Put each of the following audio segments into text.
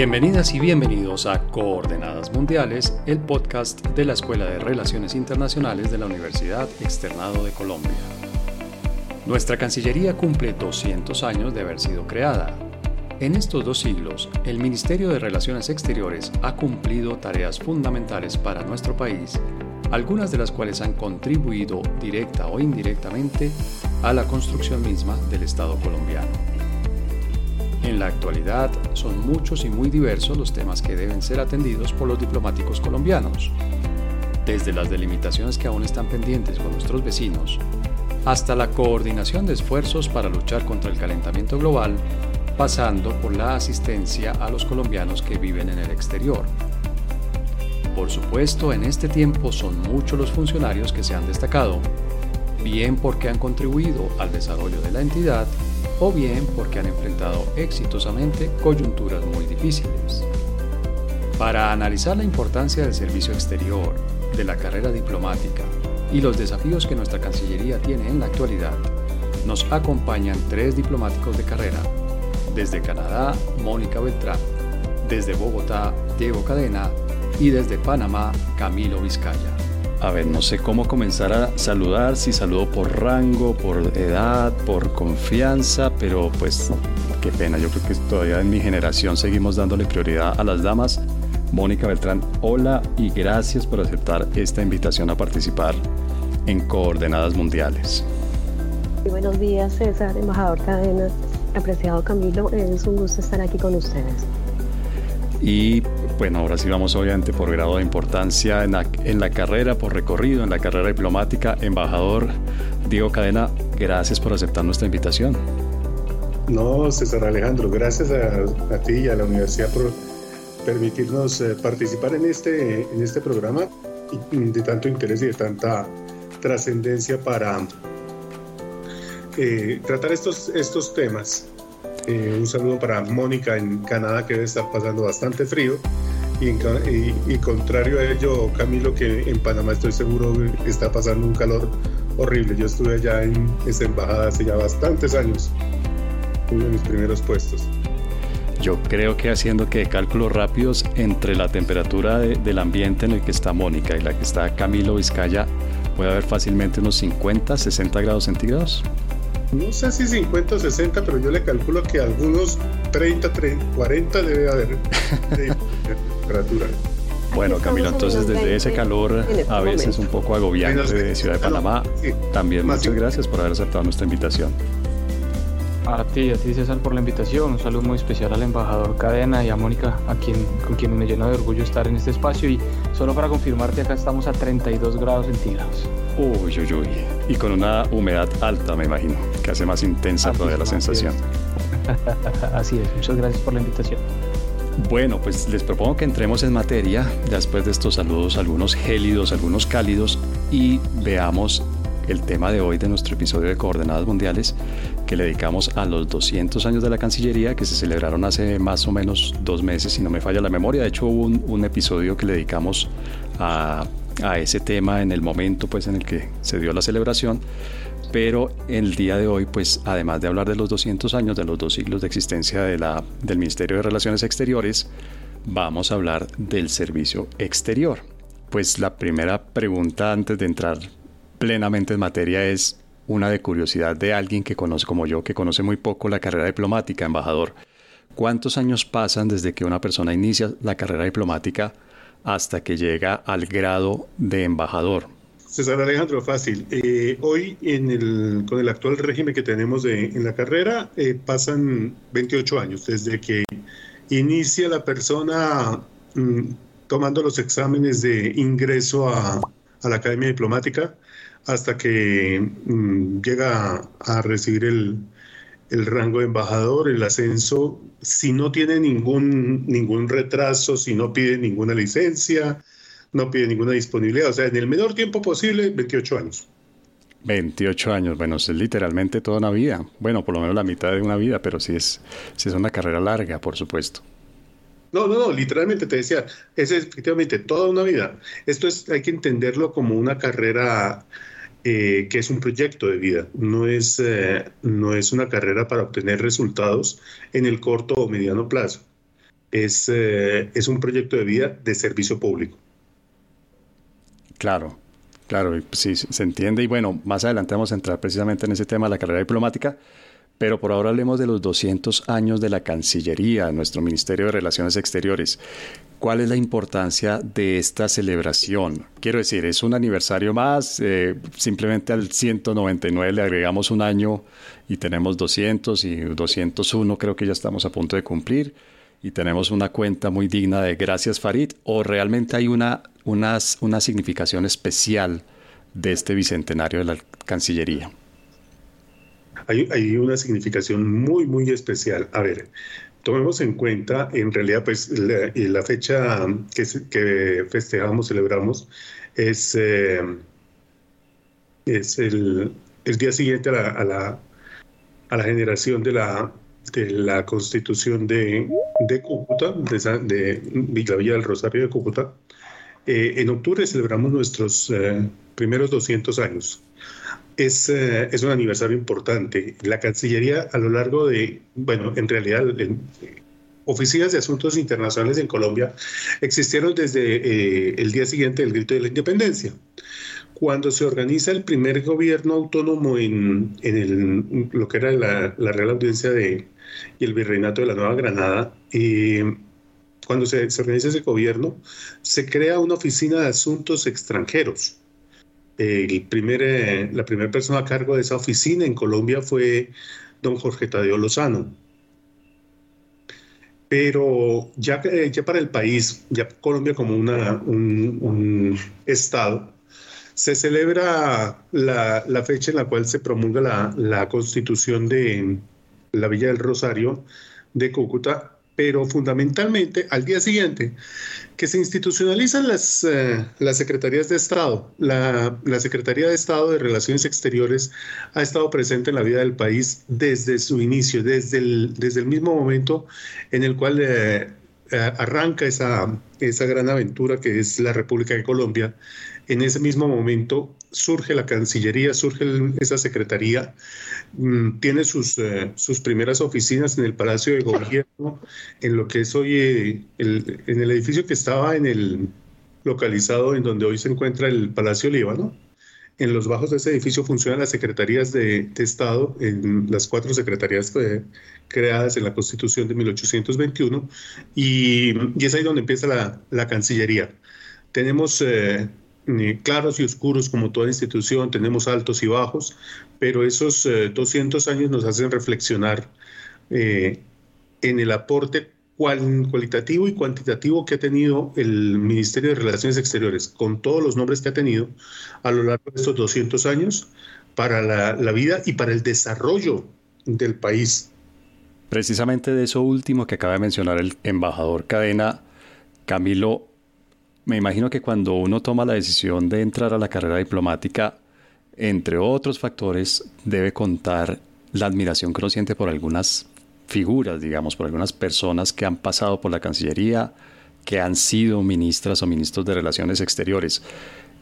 Bienvenidas y bienvenidos a Coordenadas Mundiales, el podcast de la Escuela de Relaciones Internacionales de la Universidad Externado de Colombia. Nuestra Cancillería cumple 200 años de haber sido creada. En estos dos siglos, el Ministerio de Relaciones Exteriores ha cumplido tareas fundamentales para nuestro país, algunas de las cuales han contribuido directa o indirectamente a la construcción misma del Estado colombiano. En la actualidad son muchos y muy diversos los temas que deben ser atendidos por los diplomáticos colombianos, desde las delimitaciones que aún están pendientes con nuestros vecinos, hasta la coordinación de esfuerzos para luchar contra el calentamiento global, pasando por la asistencia a los colombianos que viven en el exterior. Por supuesto, en este tiempo son muchos los funcionarios que se han destacado, bien porque han contribuido al desarrollo de la entidad o bien porque han enfrentado exitosamente coyunturas muy difíciles. Para analizar la importancia del servicio exterior, de la carrera diplomática y los desafíos que nuestra Cancillería tiene en la actualidad, nos acompañan tres diplomáticos de carrera. Desde Canadá, Mónica Beltrán. Desde Bogotá, Diego Cadena. Y desde Panamá, Camilo Vizcaya. A ver, no sé cómo comenzar a saludar, si saludo por rango, por edad, por confianza, pero pues qué pena, yo creo que todavía en mi generación seguimos dándole prioridad a las damas. Mónica Beltrán, hola y gracias por aceptar esta invitación a participar en Coordenadas Mundiales. buenos días, César, embajador Cadena, apreciado Camilo, es un gusto estar aquí con ustedes. Y bueno, ahora sí vamos obviamente por grado de importancia en la, carrera, por recorrido, en la carrera diplomática. Embajador Diego Cadena, gracias por aceptar nuestra invitación. No, César Alejandro, gracias a, ti y a la universidad por permitirnos eh, participar en este, en este programa de tanto interés y de tanta trascendencia para eh, tratar estos, estos temas. Eh, un saludo para Mónica en Canadá que debe estar pasando bastante frío y, contrario a ello, Camilo, que en Panamá estoy seguro está pasando un calor horrible. Yo estuve allá en esa embajada hace ya bastantes años, uno de mis primeros puestos. Yo creo que haciendo que cálculos rápidos entre la temperatura del ambiente en el que está Mónica y la que está Camilo Vizcaya, puede haber fácilmente unos 50, 60 grados centígrados. No sé si 50 o 60, pero yo le calculo que algunos 30, 30 40 debe haber. Bueno, Camilo, entonces desde ese calor este a veces un poco agobiante de Ciudad de Panamá, también muchas gracias por haber aceptado nuestra invitación. A ti, a ti César por la invitación, un saludo muy especial al embajador Cadena y a Mónica, a quien, con quien me lleno de orgullo estar en este espacio. Y solo para confirmarte acá estamos a 32 grados centígrados. Uy, uy, uy, y con una humedad alta me imagino, que hace más intensa todavía la sensación. así es, muchas gracias por la invitación. Bueno, pues les propongo que entremos en materia después de estos saludos, algunos gélidos, algunos cálidos, y veamos el tema de hoy de nuestro episodio de Coordenadas Mundiales que le dedicamos a los 200 años de la Cancillería que se celebraron hace más o menos dos meses, si no me falla la memoria. De hecho, hubo un, un episodio que le dedicamos a, a, ese tema en el momento pues, en el que se dio la celebración. Pero el día de hoy, pues además de hablar de los 200 años, de los dos siglos de existencia de la, del Ministerio de Relaciones Exteriores, vamos a hablar del servicio exterior. Pues la primera pregunta antes de entrar plenamente en materia es una de curiosidad de alguien que conoce como yo, que conoce muy poco la carrera diplomática, embajador. ¿Cuántos años pasan desde que una persona inicia la carrera diplomática hasta que llega al grado de embajador? César Alejandro, fácil. Eh, hoy, en el, con el actual régimen que tenemos en la carrera, eh, pasan 28 años desde que inicia la persona mm, tomando los exámenes de ingreso a, la Academia Diplomática hasta que mm, llega a, recibir el, rango de embajador, el ascenso, si no tiene ningún, ningún retraso, si no pide ninguna licencia, no pide ninguna disponibilidad. O sea, en el menor tiempo posible, 28 años. 28 años, bueno, es literalmente toda una vida. Bueno, por lo menos la mitad de una vida, pero sí es, sí es una carrera larga, por supuesto. No, no, no, literalmente te decía, es efectivamente toda una vida. Esto es, hay que entenderlo como una carrera eh, que es un proyecto de vida, no es, eh, no es una carrera para obtener resultados en el corto o mediano plazo. es, eh, es un proyecto de vida de servicio público. Claro, claro, sí, se entiende. Y bueno, más adelante vamos a entrar precisamente en ese tema de la carrera diplomática. Pero por ahora hablemos de los 200 años de la Cancillería, nuestro Ministerio de Relaciones Exteriores. ¿Cuál es la importancia de esta celebración? Quiero decir, es un aniversario más, eh, simplemente al 199 le agregamos un año y tenemos 200 y 201 creo que ya estamos a punto de cumplir y tenemos una cuenta muy digna de gracias Farid o realmente hay una, una, una significación especial de este bicentenario de la Cancillería? hay, una significación muy, muy especial. A ver, tomemos en cuenta, en realidad, pues la, fecha que, que, festejamos, celebramos, es, eh, es el, día siguiente a la, a la, generación de la, de la constitución de, de Cúcuta, de, de Villa del Rosario de Cúcuta. Eh, en octubre celebramos nuestros eh, primeros 200 años es, eh, es, un aniversario importante. La Cancillería a lo largo de, bueno, en realidad, oficinas de asuntos internacionales en Colombia existieron desde eh, el día siguiente del grito de la independencia. Cuando se organiza el primer gobierno autónomo en, en lo que era la, la, Real Audiencia de, y el Virreinato de la Nueva Granada, eh, cuando se organiza ese gobierno, se crea una oficina de asuntos extranjeros el primer, eh, la primera persona a cargo de esa oficina en Colombia fue don Jorge Tadeo Lozano. Pero ya, ya para el país, ya Colombia como una, un, estado, se celebra la, la, fecha en la cual se promulga la, la constitución de la Villa del Rosario de Cúcuta pero fundamentalmente al día siguiente, que se institucionalizan las, eh, las secretarías de Estado. La, Secretaría de Estado de Relaciones Exteriores ha estado presente en la vida del país desde su inicio, desde el, desde el mismo momento en el cual eh, eh, arranca esa, esa gran aventura que es la República de Colombia. En ese mismo momento surge la Cancillería, surge esa Secretaría, mm, tiene sus, eh, sus primeras oficinas en el Palacio de Gobierno, en lo que es hoy, eh, el, en el edificio que estaba en el localizado en donde hoy se encuentra el Palacio Líbano. En los bajos de ese edificio funcionan las secretarías de, Estado, en las cuatro secretarías eh, creadas en la Constitución de 1821, y, y es ahí donde empieza la, la Cancillería. Tenemos claros y oscuros como toda institución, tenemos altos y bajos, pero esos 200 eh, años nos hacen reflexionar eh, en el aporte cualitativo y cuantitativo que ha tenido el Ministerio de Relaciones Exteriores, con todos los nombres que ha tenido a lo largo de estos 200 años para la, la vida y para el desarrollo del país. Precisamente de eso último que acaba de mencionar el embajador Cadena, Camilo, me imagino que cuando uno toma la decisión de entrar a la carrera diplomática, entre otros factores, debe contar la admiración que uno siente por algunas figuras, digamos, por algunas personas que han pasado por la Cancillería, que han sido ministras o ministros de Relaciones Exteriores.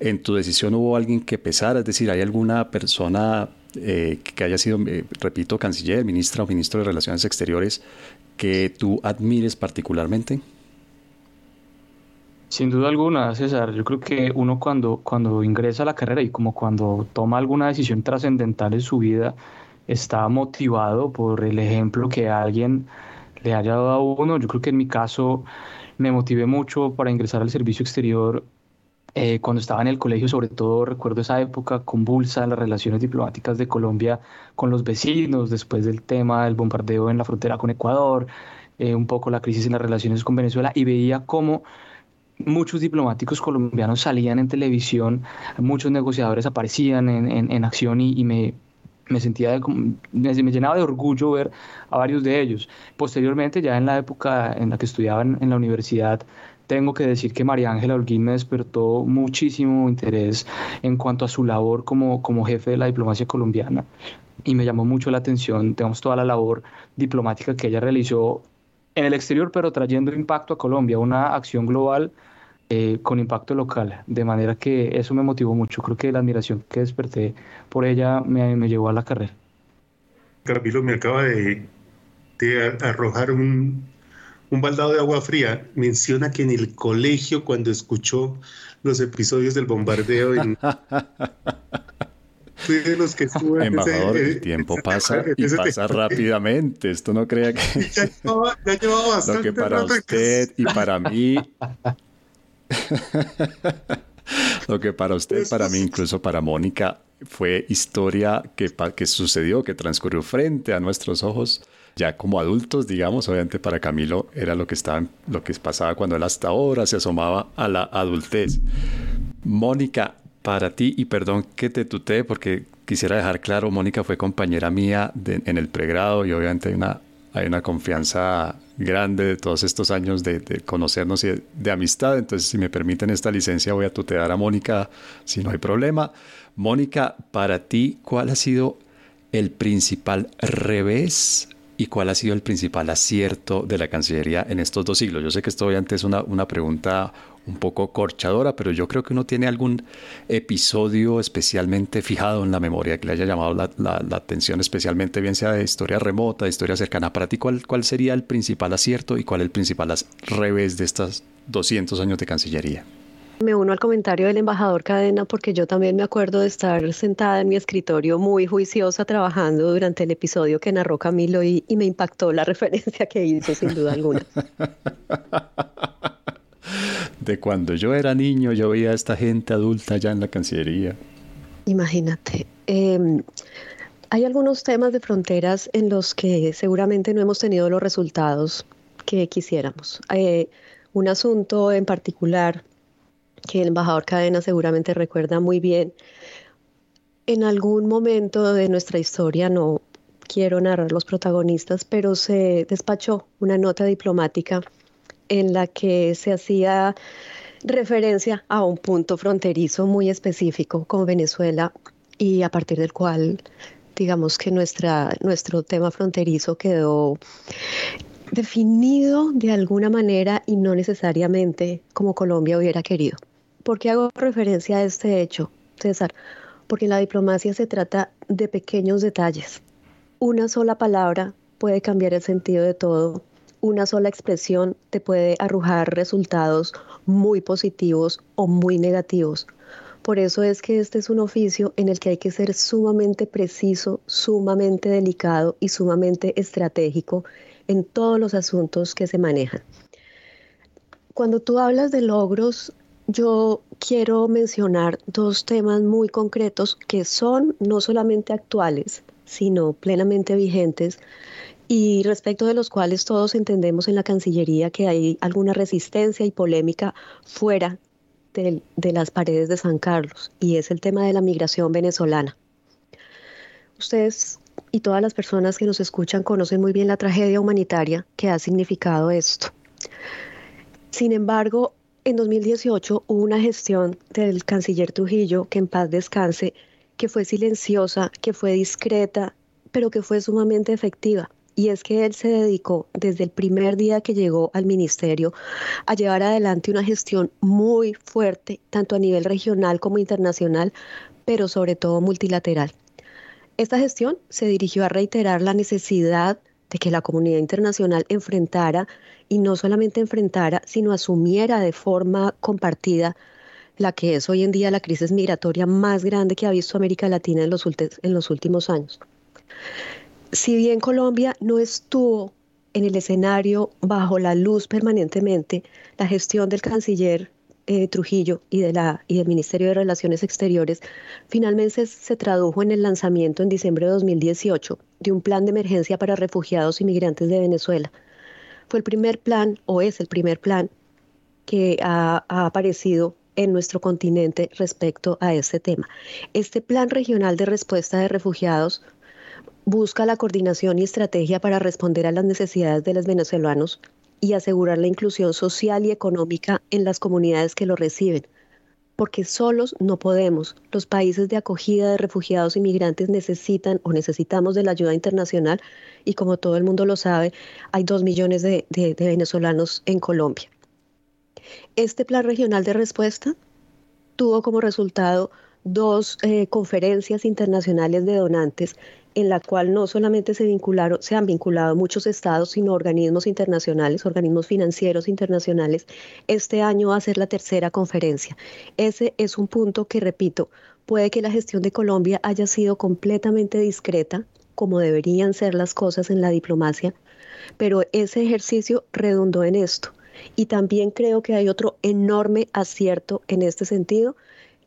¿En tu decisión hubo alguien que pesara? Es decir, ¿hay alguna persona eh, que haya sido, eh, repito, canciller, ministra o ministro de Relaciones Exteriores que tú admires particularmente? Sin duda alguna, César, yo creo que uno cuando, cuando ingresa a la carrera y como cuando toma alguna decisión trascendental en su vida, está motivado por el ejemplo que alguien le haya dado a uno. Yo creo que en mi caso me motivé mucho para ingresar al servicio exterior eh, cuando estaba en el colegio, sobre todo recuerdo esa época convulsa, las relaciones diplomáticas de Colombia con los vecinos, después del tema del bombardeo en la frontera con Ecuador, eh, un poco la crisis en las relaciones con Venezuela, y veía cómo muchos diplomáticos colombianos salían en televisión, muchos negociadores aparecían en, en, acción y, me, me sentía me, llenaba de orgullo ver a varios de ellos. Posteriormente, ya en la época en la que estudiaba en, la universidad, tengo que decir que María Ángela Holguín me despertó muchísimo interés en cuanto a su labor como, como jefe de la diplomacia colombiana y me llamó mucho la atención, tenemos toda la labor diplomática que ella realizó en el exterior, pero trayendo impacto a Colombia, una acción global eh, con impacto local, de manera que eso me motivó mucho. Creo que la admiración que desperté por ella me, me llevó a la carrera. Camilo me acaba de, de arrojar un, un baldado de agua fría, menciona que en el colegio cuando escuchó los episodios del bombardeo en... Fui de los que estuve Embajador, el tiempo pasa y pasa rápidamente. Esto no crea que... Ya llevaba, ya llevaba bastante Lo que para usted y para mí... Lo que para usted, para mí, incluso para Mónica, fue historia que, que sucedió, que transcurrió frente a nuestros ojos ya como adultos, digamos, obviamente para Camilo era lo que estaba, lo que pasaba cuando él hasta ahora se asomaba a la adultez. Mónica, para ti, y perdón que te tutee porque quisiera dejar claro, Mónica fue compañera mía en el pregrado y obviamente hay una, hay una confianza grande de todos estos años de, conocernos y de, amistad. Entonces, si me permiten esta licencia, voy a tutear a Mónica si no hay problema. Mónica, para ti, ¿cuál ha sido el principal revés y cuál ha sido el principal acierto de la Cancillería en estos dos siglos? Yo sé que esto obviamente es una, una pregunta un poco corchadora, pero yo creo que uno tiene algún episodio especialmente fijado en la memoria que le haya llamado la, atención, especialmente bien sea de historia remota, de historia cercana. Para ti, ¿cuál, ¿cuál sería el principal acierto y cuál el principal revés de estos 200 años de Cancillería? Me uno al comentario del embajador Cadena porque yo también me acuerdo de estar sentada en mi escritorio muy juiciosa trabajando durante el episodio que narró Camilo y, y me impactó la referencia que hizo sin duda alguna. de cuando yo era niño, yo veía a esta gente adulta ya en la Cancillería. Imagínate. Em, hay algunos temas de fronteras en los que seguramente no hemos tenido los resultados que quisiéramos. Eh, un asunto en particular que el embajador Cadena seguramente recuerda muy bien. En algún momento de nuestra historia, no quiero narrar los protagonistas, pero se despachó una nota diplomática en la que se hacía referencia a un punto fronterizo muy específico con Venezuela y a partir del cual digamos que nuestra, nuestro tema fronterizo quedó definido de alguna manera y no necesariamente como Colombia hubiera querido. ¿Por qué hago referencia a este hecho, César? Porque en la diplomacia se trata de pequeños detalles. Una sola palabra puede cambiar el sentido de todo. Una sola expresión te puede arrojar resultados muy positivos o muy negativos. Por eso es que este es un oficio en el que hay que ser sumamente preciso, sumamente delicado y sumamente estratégico en todos los asuntos que se manejan. Cuando tú hablas de logros, yo quiero mencionar dos temas muy concretos que son no solamente actuales, sino plenamente vigentes y respecto de los cuales todos entendemos en la Cancillería que hay alguna resistencia y polémica fuera de, las paredes de San Carlos, y es el tema de la migración venezolana. Ustedes y todas las personas que nos escuchan conocen muy bien la tragedia humanitaria que ha significado esto. Sin embargo, en 2018 hubo una gestión del canciller Trujillo, que en paz descanse, que fue silenciosa, que fue discreta, pero que fue sumamente efectiva. Y es que él se dedicó desde el primer día que llegó al ministerio a llevar adelante una gestión muy fuerte, tanto a nivel regional como internacional, pero sobre todo multilateral. Esta gestión se dirigió a reiterar la necesidad de que la comunidad internacional enfrentara y no solamente enfrentara, sino asumiera de forma compartida la que es hoy en día la crisis migratoria más grande que ha visto América Latina en los, en los últimos años. Si bien Colombia no estuvo en el escenario bajo la luz permanentemente, la gestión del canciller eh, Trujillo y, del Ministerio de Relaciones Exteriores finalmente se tradujo en el lanzamiento en diciembre de 2018 de un plan de emergencia para refugiados y migrantes de Venezuela. Fue el primer plan, o es el primer plan, que ha, ha aparecido en nuestro continente respecto a este tema. Este plan regional de respuesta de refugiados busca la coordinación y estrategia para responder a las necesidades de los venezolanos y asegurar la inclusión social y económica en las comunidades que lo reciben, porque solos no podemos. Los países de acogida de refugiados y migrantes necesitan o necesitamos de la ayuda internacional y como todo el mundo lo sabe, hay dos millones de, venezolanos en Colombia. Este plan regional de respuesta tuvo como resultado dos eh, conferencias internacionales de donantes en la cual no solamente se han vinculado muchos estados, sino organismos internacionales, organismos financieros internacionales. Este año va a ser la tercera conferencia. Ese es un punto que, repito, puede que la gestión de Colombia haya sido completamente discreta, como deberían ser las cosas en la diplomacia, pero ese ejercicio redundó en esto. Y también creo que hay otro enorme acierto en este sentido,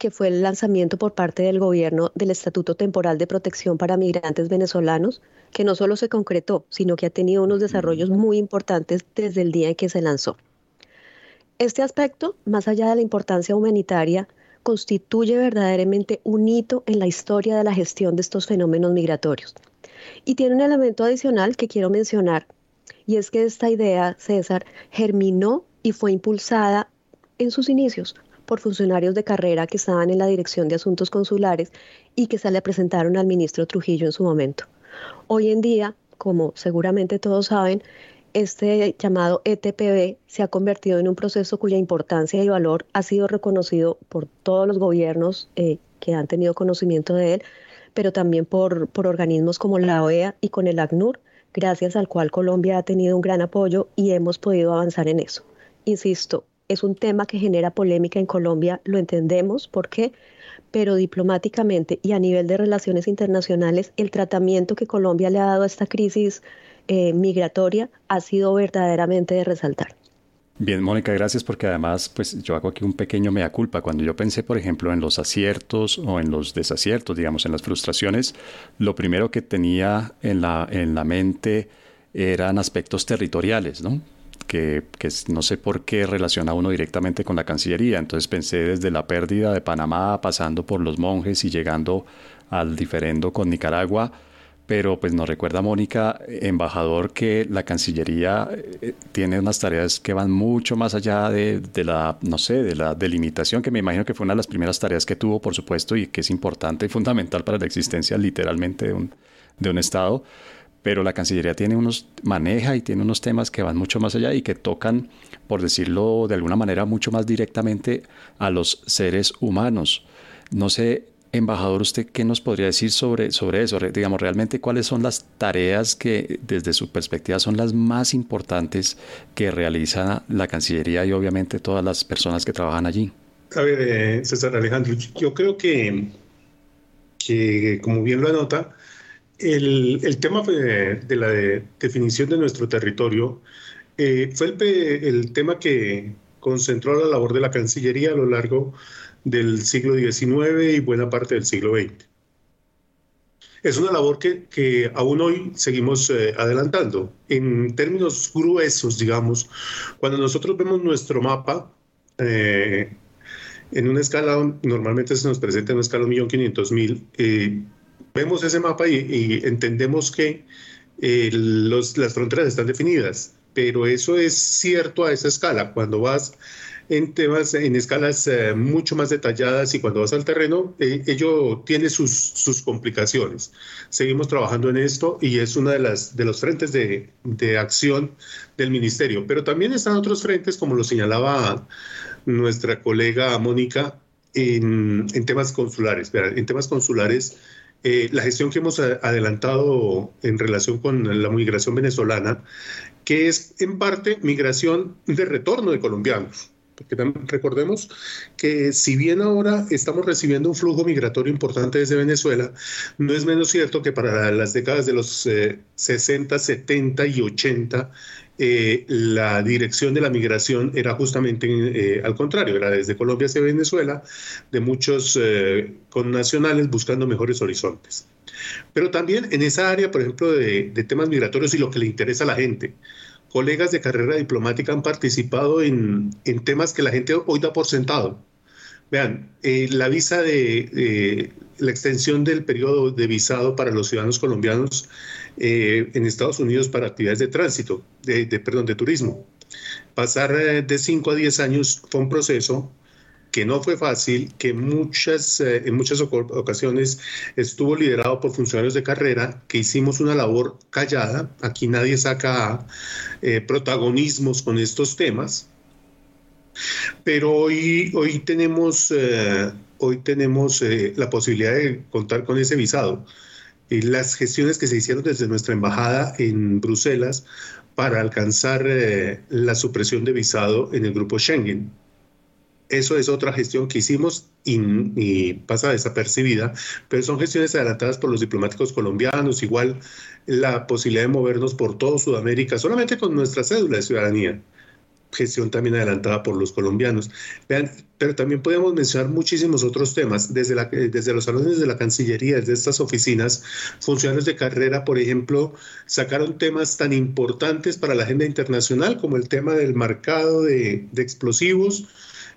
que fue el lanzamiento por parte del gobierno del Estatuto Temporal de Protección para Migrantes Venezolanos, que no solo se concretó, sino que ha tenido unos desarrollos muy importantes desde el día en que se lanzó. Este aspecto, más allá de la importancia humanitaria, constituye verdaderamente un hito en la historia de la gestión de estos fenómenos migratorios. Y tiene un elemento adicional que quiero mencionar, y es que esta idea, César, germinó y fue impulsada en sus inicios por funcionarios de carrera que estaban en la Dirección de Asuntos Consulares y que se le presentaron al ministro Trujillo en su momento. Hoy en día, como seguramente todos saben, este llamado ETPB se ha convertido en un proceso cuya importancia y valor ha sido reconocido por todos los gobiernos eh, que han tenido conocimiento de él, pero también por, por organismos como la OEA y con el ACNUR, gracias al cual Colombia ha tenido un gran apoyo y hemos podido avanzar en eso. Insisto, es un tema que genera polémica en Colombia, lo entendemos, ¿por qué? Pero diplomáticamente y a nivel de relaciones internacionales, el tratamiento que Colombia le ha dado a esta crisis eh, migratoria ha sido verdaderamente de resaltar. Bien, Mónica, gracias porque además, pues yo hago aquí un pequeño mea culpa. Cuando yo pensé, por ejemplo, en los aciertos o en los desaciertos, digamos, en las frustraciones, lo primero que tenía en la, en la mente eran aspectos territoriales, ¿no? Que, no sé por qué relaciona uno directamente con la Cancillería. Entonces pensé desde la pérdida de Panamá, pasando por los monjes y llegando al diferendo con Nicaragua. Pero pues nos recuerda Mónica, embajador, que la Cancillería eh, tiene unas tareas que van mucho más allá de, de, la, no sé, de la delimitación, que me imagino que fue una de las primeras tareas que tuvo, por supuesto, y que es importante y fundamental para la existencia literalmente de un, de un Estado pero la Cancillería tiene unos, maneja y tiene unos temas que van mucho más allá y que tocan, por decirlo de alguna manera, mucho más directamente a los seres humanos. No sé, embajador, ¿usted qué nos podría decir sobre, sobre eso? Digamos, realmente cuáles son las tareas que desde su perspectiva son las más importantes que realiza la Cancillería y obviamente todas las personas que trabajan allí. A ver, eh, César Alejandro, yo creo que, que como bien lo anota, el, tema de la definición de nuestro territorio eh, fue el, tema que concentró la labor de la Cancillería a lo largo del siglo XIX y buena parte del siglo XX. Es una labor que, aún hoy seguimos eh, adelantando. En términos gruesos, digamos, cuando nosotros vemos nuestro mapa, eh, en una escala, normalmente se nos presenta en una escala 1.500.000, vemos ese mapa y, entendemos que eh, las fronteras están definidas, pero eso es cierto a esa escala. Cuando vas en temas, en escalas eh, mucho más detalladas y cuando vas al terreno, eh, ello tiene sus, sus, complicaciones. Seguimos trabajando en esto y es uno de, las, de los frentes de, de acción del ministerio, pero también están otros frentes, como lo señalaba nuestra colega Mónica, en, en temas consulares. En temas consulares, eh, la gestión que hemos adelantado en relación con la migración venezolana, que es en parte migración de retorno de colombianos. Porque recordemos que si bien ahora estamos recibiendo un flujo migratorio importante desde Venezuela, no es menos cierto que para las décadas de los 60, eh, 70 y 80 eh, la dirección de la migración era justamente eh, al contrario, era desde Colombia hacia Venezuela, de muchos eh, connacionales buscando mejores horizontes. Pero también en esa área, por ejemplo, de, temas migratorios y lo que le interesa a la gente, colegas de carrera diplomática han participado en, temas que la gente hoy da por sentado. Vean, la visa de la extensión del periodo de visado para los ciudadanos colombianos eh, en Estados Unidos para actividades de tránsito, de, perdón, de turismo. Pasar eh, de 5 a 10 años fue un proceso que no fue fácil, que muchas, eh, en muchas ocasiones estuvo liderado por funcionarios de carrera, que hicimos una labor callada. Aquí nadie saca protagonismos con estos temas. Pero hoy, hoy tenemos, hoy tenemos la posibilidad de contar con ese visado. Eh, las gestiones que se hicieron desde nuestra embajada en Bruselas para alcanzar eh, la supresión de visado en el grupo Schengen. Eso es otra gestión que hicimos y, pasa desapercibida, pero son gestiones adelantadas por los diplomáticos colombianos, igual la posibilidad de movernos por todo Sudamérica, solamente con nuestra cédula de ciudadanía gestión también adelantada por los colombianos. pero también podemos mencionar muchísimos otros temas, desde, la, desde los salones de la Cancillería, desde estas oficinas, funcionarios de carrera, por ejemplo, sacaron temas tan importantes para la agenda internacional como el tema del marcado de, de explosivos,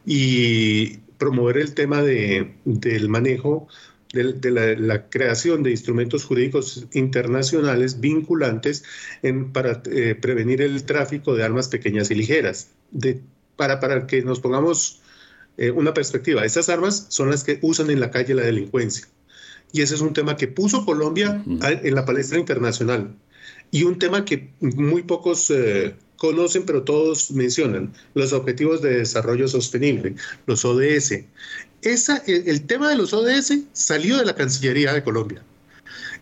y promover el tema de, del manejo de, la, creación de instrumentos jurídicos internacionales vinculantes en, para eh, prevenir el tráfico de armas pequeñas y ligeras. De, para, para que nos pongamos eh, una perspectiva, estas armas son las que usan en la calle la delincuencia. Y ese es un tema que puso Colombia en la palestra internacional. Y un tema que muy pocos eh, conocen, pero todos mencionan, los Objetivos de Desarrollo Sostenible, los ODS. El, tema de los ODS salió de la Cancillería de Colombia.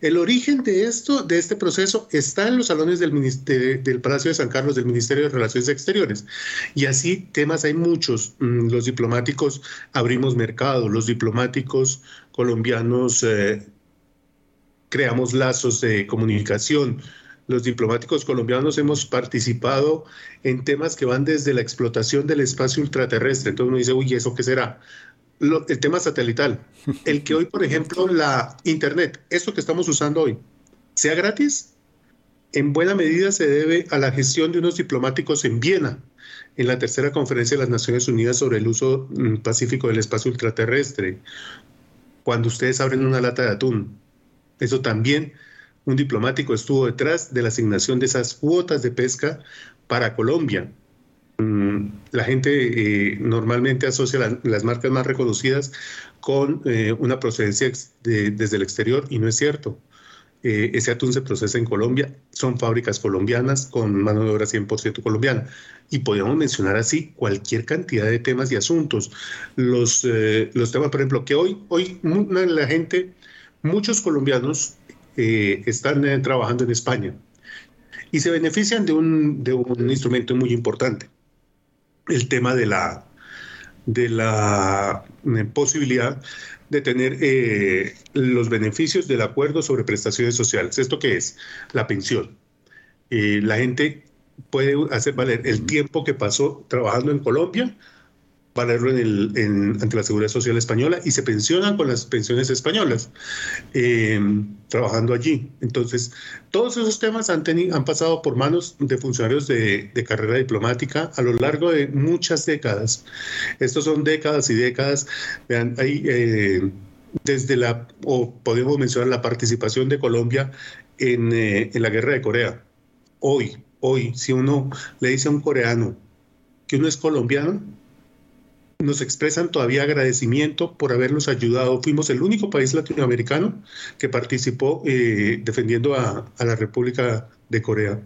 El origen de esto, de este proceso, está en los salones del, del Palacio de San Carlos, del Ministerio de Relaciones Exteriores. Y así temas hay muchos. Mm, los diplomáticos abrimos mercado, los diplomáticos colombianos eh, creamos lazos de comunicación, los diplomáticos colombianos hemos participado en temas que van desde la explotación del espacio ultraterrestre. Entonces uno dice, uy, ¿eso qué será? El tema satelital. El que hoy, por ejemplo, la Internet, esto que estamos usando hoy, sea gratis, en buena medida se debe a la gestión de unos diplomáticos en Viena, en la tercera conferencia de las Naciones Unidas sobre el uso mm, pacífico del espacio ultraterrestre, cuando ustedes abren una lata de atún. Eso también un diplomático estuvo detrás de la asignación de esas cuotas de pesca para Colombia. Mm, la gente eh, normalmente asocia las marcas más reconocidas con eh, una procedencia desde el exterior y no es cierto. Eh, ese atún se procesa en Colombia, son fábricas colombianas con mano de obra 100% colombiana. Y podríamos mencionar así cualquier cantidad de temas y asuntos. Los, los temas, por ejemplo, que hoy, hoy la gente, muchos colombianos están trabajando en España y se benefician de un, de un instrumento muy importante, el tema de la, de la eh, posibilidad de tener los beneficios del acuerdo sobre prestaciones sociales. ¿Esto qué es? La pensión. la gente puede hacer valer el tiempo que pasó trabajando en Colombia valerlo en el, ante la Seguridad Social Española y se pensionan con las pensiones españolas, eh, trabajando allí. Entonces, todos esos temas han, han pasado por manos de funcionarios de, carrera diplomática a lo largo de muchas décadas. Estos son décadas y décadas. Vean, hay, eh, desde la, o podemos mencionar la participación de Colombia en, eh, en la guerra de Corea. Hoy, hoy, si uno le dice a un coreano que uno es colombiano, nos expresan todavía agradecimiento por habernos ayudado. Fuimos el único país latinoamericano que participó eh, defendiendo a, la República de Corea.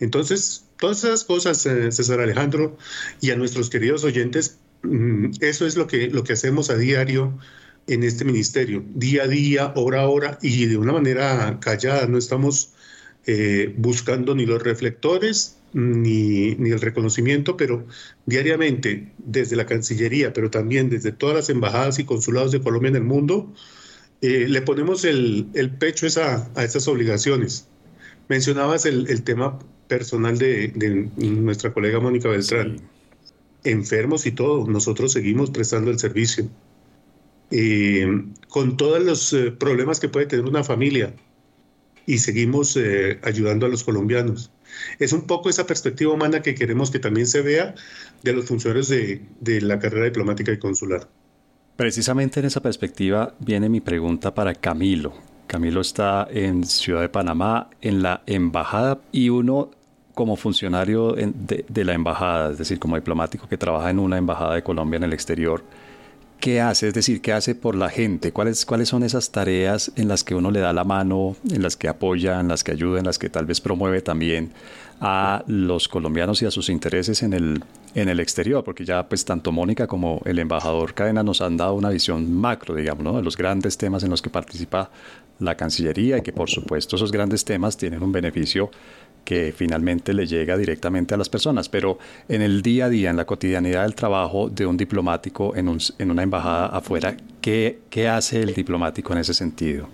Entonces, todas esas cosas, eh, César Alejandro, y a nuestros queridos oyentes, mm, eso es lo que, lo que hacemos a diario en este ministerio, día a día, hora a hora, y de una manera callada. No estamos eh, buscando ni los reflectores ni, ni, el reconocimiento, pero diariamente desde la Cancillería, pero también desde todas las embajadas y consulados de Colombia en el mundo, eh, le ponemos el, el pecho esa, a esas obligaciones. Mencionabas el, el tema personal de, de, nuestra colega Mónica Beltrán. Enfermos y todo, nosotros seguimos prestando el servicio. Eh, con todos los eh, problemas que puede tener una familia y seguimos ayudando a los colombianos. Es un poco esa perspectiva humana que queremos que también se vea de los funcionarios de, la carrera diplomática y consular. Precisamente en esa perspectiva viene mi pregunta para Camilo. Camilo está en Ciudad de Panamá, en la embajada, y uno como funcionario de, de, la embajada, es decir, como diplomático que trabaja en una embajada de Colombia en el exterior, ¿qué hace? Es decir, ¿qué hace por la gente? ¿Cuáles, ¿Cuáles son esas tareas en las que uno le da la mano, en las que apoya, en las que ayuda, en las que tal vez promueve también a los colombianos y a sus intereses en el, en el exterior, porque ya pues tanto Mónica como el embajador Cadena nos han dado una visión macro, digamos, ¿no? de los grandes temas en los que participa la Cancillería y que por supuesto esos grandes temas tienen un beneficio que finalmente le llega directamente a las personas, pero en el día a día, en la cotidianidad del trabajo de un diplomático en, un, en una embajada afuera, ¿qué, ¿qué hace el diplomático en ese sentido?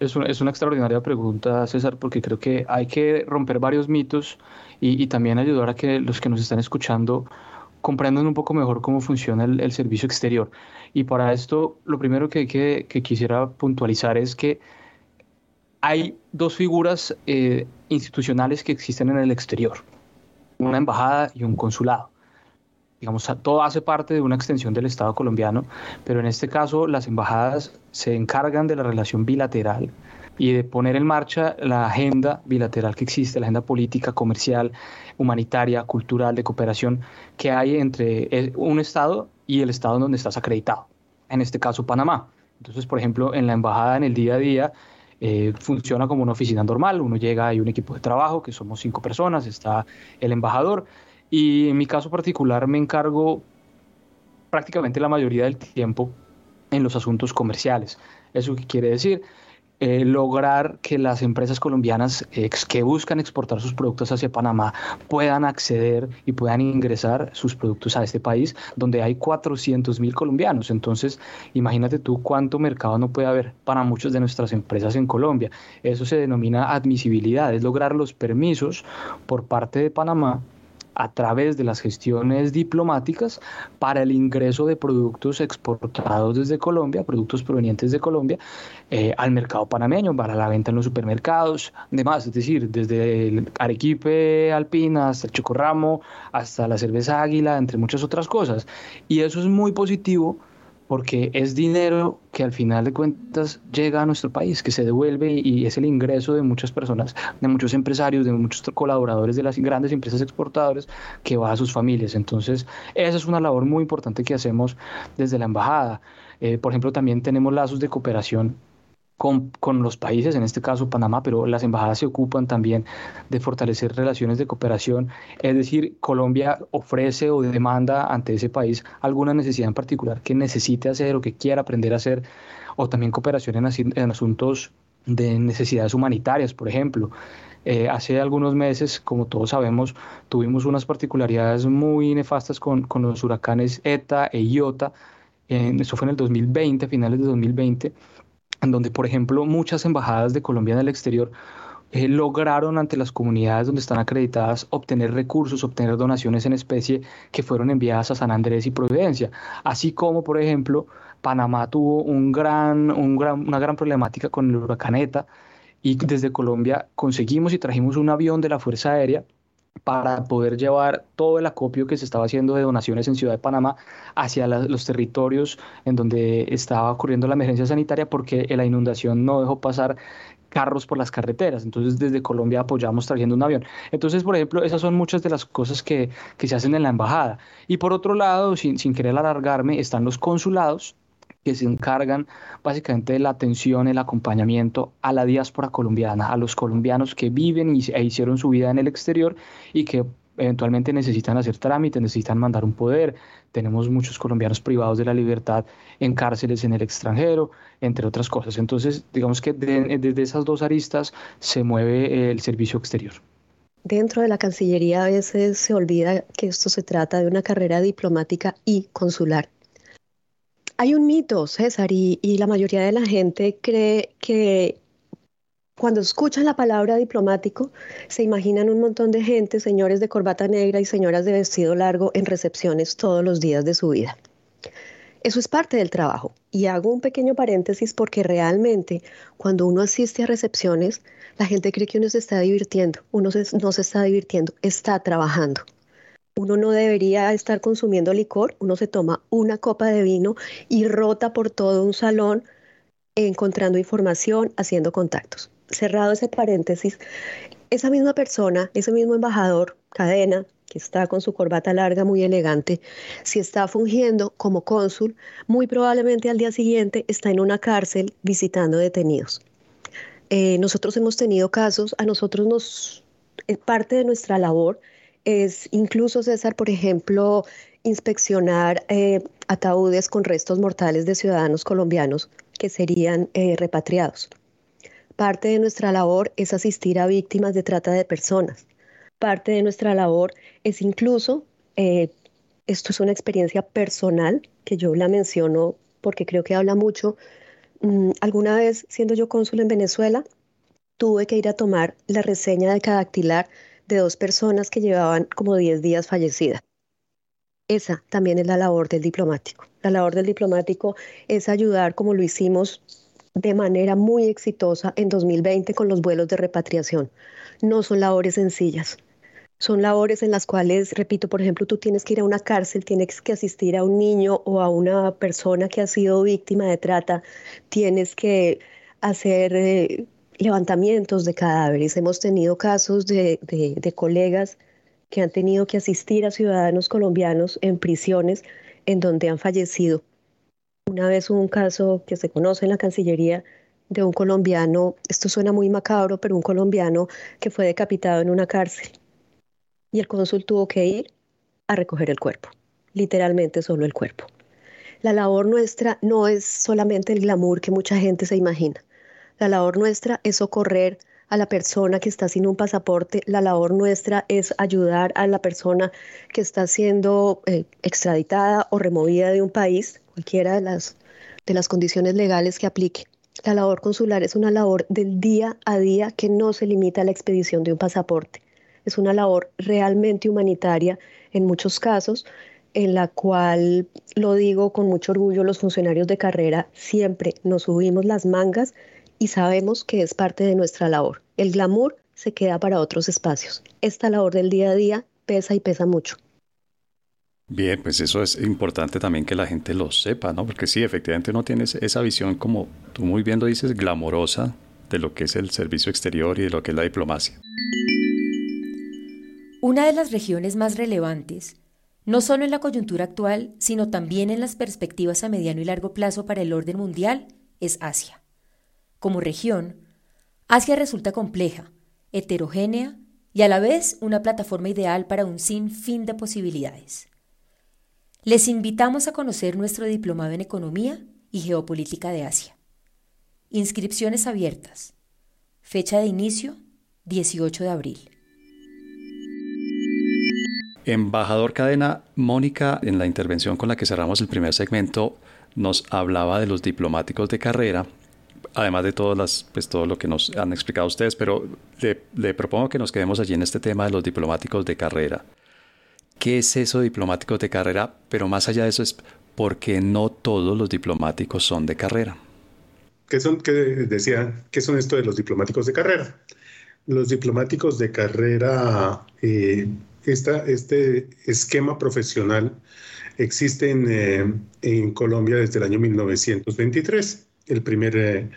Es es una, extraordinaria pregunta, César, porque creo que hay que romper varios mitos y, y, también ayudar a que los que nos están escuchando comprendan un poco mejor cómo funciona el, servicio exterior. Y para esto, lo primero que, que quisiera puntualizar es que hay dos figuras eh, institucionales que existen en el exterior, una embajada y un consulado. Digamos, todo hace parte de una extensión del Estado colombiano, pero en este caso las embajadas se encargan de la relación bilateral y de poner en marcha la agenda bilateral que existe, la agenda política, comercial, humanitaria, cultural, de cooperación que hay entre eh, un Estado y el Estado en donde estás acreditado, en este caso Panamá. Entonces, por ejemplo, en la embajada en el día a día eh, funciona como una oficina normal, uno llega, hay un equipo de trabajo, que somos cinco personas, está el embajador, y en mi caso particular me encargo prácticamente la mayoría del tiempo en los asuntos comerciales. ¿Eso qué quiere decir? Eh, lograr que las empresas colombianas que buscan exportar sus productos hacia Panamá puedan acceder y puedan ingresar sus productos a este país donde hay 400 mil colombianos. Entonces, imagínate tú cuánto mercado no puede haber para muchas de nuestras empresas en Colombia. Eso se denomina admisibilidad, es lograr los permisos por parte de Panamá a través de las gestiones diplomáticas para el ingreso de productos exportados desde Colombia, productos provenientes de Colombia, eh, al mercado panameño, para la venta en los supermercados, demás, es decir, desde arequipe alpina hasta el chocorramo, hasta la cerveza águila, entre muchas otras cosas. Y eso es muy positivo porque es dinero que al final de cuentas llega a nuestro país, que se devuelve y es el ingreso de muchas personas, de muchos empresarios, de muchos colaboradores de las grandes empresas exportadoras que va a sus familias. Entonces, esa es una labor muy importante que hacemos desde la embajada. Eh, por ejemplo, también tenemos lazos de cooperación con, los países, en este caso Panamá, pero las embajadas se ocupan también de fortalecer relaciones de cooperación. Es decir, Colombia ofrece o demanda ante ese país alguna necesidad en particular que necesite hacer o que quiera aprender a hacer, o también cooperación en, en asuntos de necesidades humanitarias, por ejemplo. Eh, hace algunos meses, como todos sabemos, tuvimos unas particularidades muy nefastas con, con los huracanes ETA e IOTA. eso fue en el 2020, finales de 2020 en donde, por ejemplo, muchas embajadas de Colombia en el exterior eh, lograron ante las comunidades donde están acreditadas obtener recursos, obtener donaciones en especie que fueron enviadas a San Andrés y Providencia, así como, por ejemplo, Panamá tuvo un gran, un gran, una gran problemática con el huracán ETA y desde Colombia conseguimos y trajimos un avión de la Fuerza Aérea para poder llevar todo el acopio que se estaba haciendo de donaciones en Ciudad de Panamá hacia los territorios en donde estaba ocurriendo la emergencia sanitaria porque la inundación no dejó pasar carros por las carreteras. Entonces, desde Colombia apoyamos trayendo un avión. Entonces, por ejemplo, esas son muchas de las cosas que, que se hacen en la embajada. Y por otro lado, sin, sin querer alargarme, están los consulados que se encargan básicamente de la atención, el acompañamiento a la diáspora colombiana, a los colombianos que viven e hicieron su vida en el exterior y que eventualmente necesitan hacer trámites, necesitan mandar un poder. Tenemos muchos colombianos privados de la libertad en cárceles en el extranjero, entre otras cosas. Entonces, digamos que desde esas dos aristas se mueve el servicio exterior. Dentro de la Cancillería a veces se olvida que esto se trata de una carrera diplomática y consular hay un mito, César, y, la mayoría de la gente cree que cuando escuchan la palabra diplomático, se imaginan un montón de gente, señores de corbata negra y señoras de vestido largo en recepciones todos los días de su vida. Eso es parte del trabajo. Y hago un pequeño paréntesis porque realmente cuando uno asiste a recepciones, la gente cree que uno se está divirtiendo. Uno no se está divirtiendo, está trabajando uno no debería estar consumiendo licor, uno se toma una copa de vino y rota por todo un salón encontrando información, haciendo contactos. Cerrado ese paréntesis, esa misma persona, ese mismo embajador, cadena, que está con su corbata larga muy elegante, si está fungiendo como cónsul, muy probablemente al día siguiente está en una cárcel visitando detenidos. Eh, nosotros hemos tenido casos, a nosotros nos, parte de nuestra labor Es incluso, César, por ejemplo, inspeccionar eh, ataúdes con restos mortales de ciudadanos colombianos que serían eh, repatriados. Parte de nuestra labor es asistir a víctimas de trata de personas. Parte de nuestra labor es incluso, eh, esto es una experiencia personal que yo la menciono porque creo que habla mucho. Mm, alguna vez, siendo yo cónsul en Venezuela, tuve que ir a tomar la reseña de cadactilar de dos personas que llevaban como 10 días fallecidas. Esa también es la labor del diplomático. La labor del diplomático es ayudar, como lo hicimos de manera muy exitosa en 2020 con los vuelos de repatriación. No son labores sencillas. Son labores en las cuales, repito, por ejemplo, tú tienes que ir a una cárcel, tienes que asistir a un niño o a una persona que ha sido víctima de trata, tienes que hacer eh, levantamientos de cadáveres. Hemos tenido casos de, de colegas que han tenido que asistir a ciudadanos colombianos en prisiones en donde han fallecido. Una vez hubo un caso que se conoce en la Cancillería de un colombiano, esto suena muy macabro, pero un colombiano que fue decapitado en una cárcel. Y el cónsul tuvo que ir a recoger el cuerpo, literalmente solo el cuerpo. La labor nuestra no es solamente el glamour que mucha gente se imagina. La labor nuestra es socorrer a la persona que está sin un pasaporte, la labor nuestra es ayudar a la persona que está siendo eh, extraditada o removida de un país, cualquiera de las, de las condiciones legales que aplique. La labor consular es una labor del día a día que no se limita a la expedición de un pasaporte. Es una labor realmente humanitaria en muchos casos, en la cual, lo digo con mucho orgullo, los funcionarios de carrera siempre nos subimos las mangas y sabemos que es parte de nuestra labor. El glamour se queda para otros espacios. Esta labor del día a día pesa y pesa mucho. Bien, pues eso es importante también que la gente lo sepa, ¿no? Porque sí, efectivamente no tienes esa visión, como tú muy bien lo dices, glamorosa de lo que es el servicio exterior y de lo que es la diplomacia. Una de las regiones más relevantes, no solo en la coyuntura actual, sino también en las perspectivas a mediano y largo plazo para el orden mundial, es Asia. Como región, Asia resulta compleja, heterogénea y a la vez una plataforma ideal para un sinfín de posibilidades. Les invitamos a conocer nuestro diplomado en Economía y Geopolítica de Asia. Inscripciones abiertas. Fecha de inicio 18 de abril. Embajador Cadena, Mónica, en la intervención con la que cerramos el primer segmento, nos hablaba de los diplomáticos de carrera además de pues, todo lo que nos han explicado ustedes, pero le, propongo que nos quedemos allí en este tema de los diplomáticos de carrera. ¿Qué es eso de diplomáticos de carrera? Pero más allá de eso es porque no todos los diplomáticos son de carrera. ¿Qué son, qué decía, qué son esto de los diplomáticos de carrera? Los diplomáticos de carrera, eh, este esquema profesional existe en, eh, en Colombia desde el año 1923 el primer eh,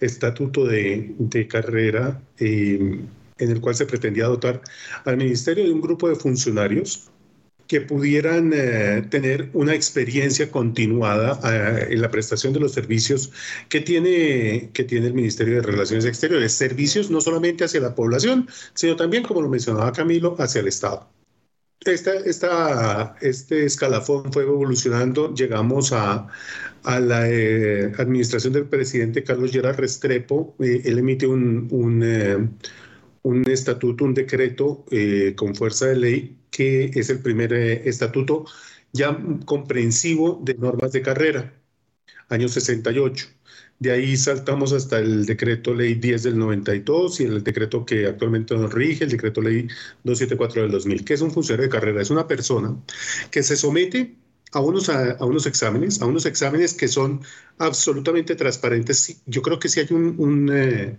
estatuto de, carrera eh, en el cual se pretendía dotar al ministerio de un grupo de funcionarios que pudieran eh, tener una experiencia continuada en la prestación de los servicios que tiene, que tiene el Ministerio de Relaciones Exteriores. Servicios no solamente hacia la población, sino también, como lo mencionaba Camilo, hacia el Estado. Esta, esta, este escalafón fue evolucionando, llegamos a, a la eh, administración del presidente Carlos Gerard Restrepo, eh, él emite un, un, eh, un, estatuto, un decreto con fuerza de ley, que es el primer estatuto ya comprensivo de normas de carrera, año 68. De ahí saltamos hasta el decreto ley 10 del 92 y el decreto que actualmente nos rige, el decreto ley 274 del 2000, que es un funcionario de carrera, es una persona que se somete a unos, a, unos exámenes, a unos exámenes que son absolutamente transparentes. Yo creo que si hay un, un, eh,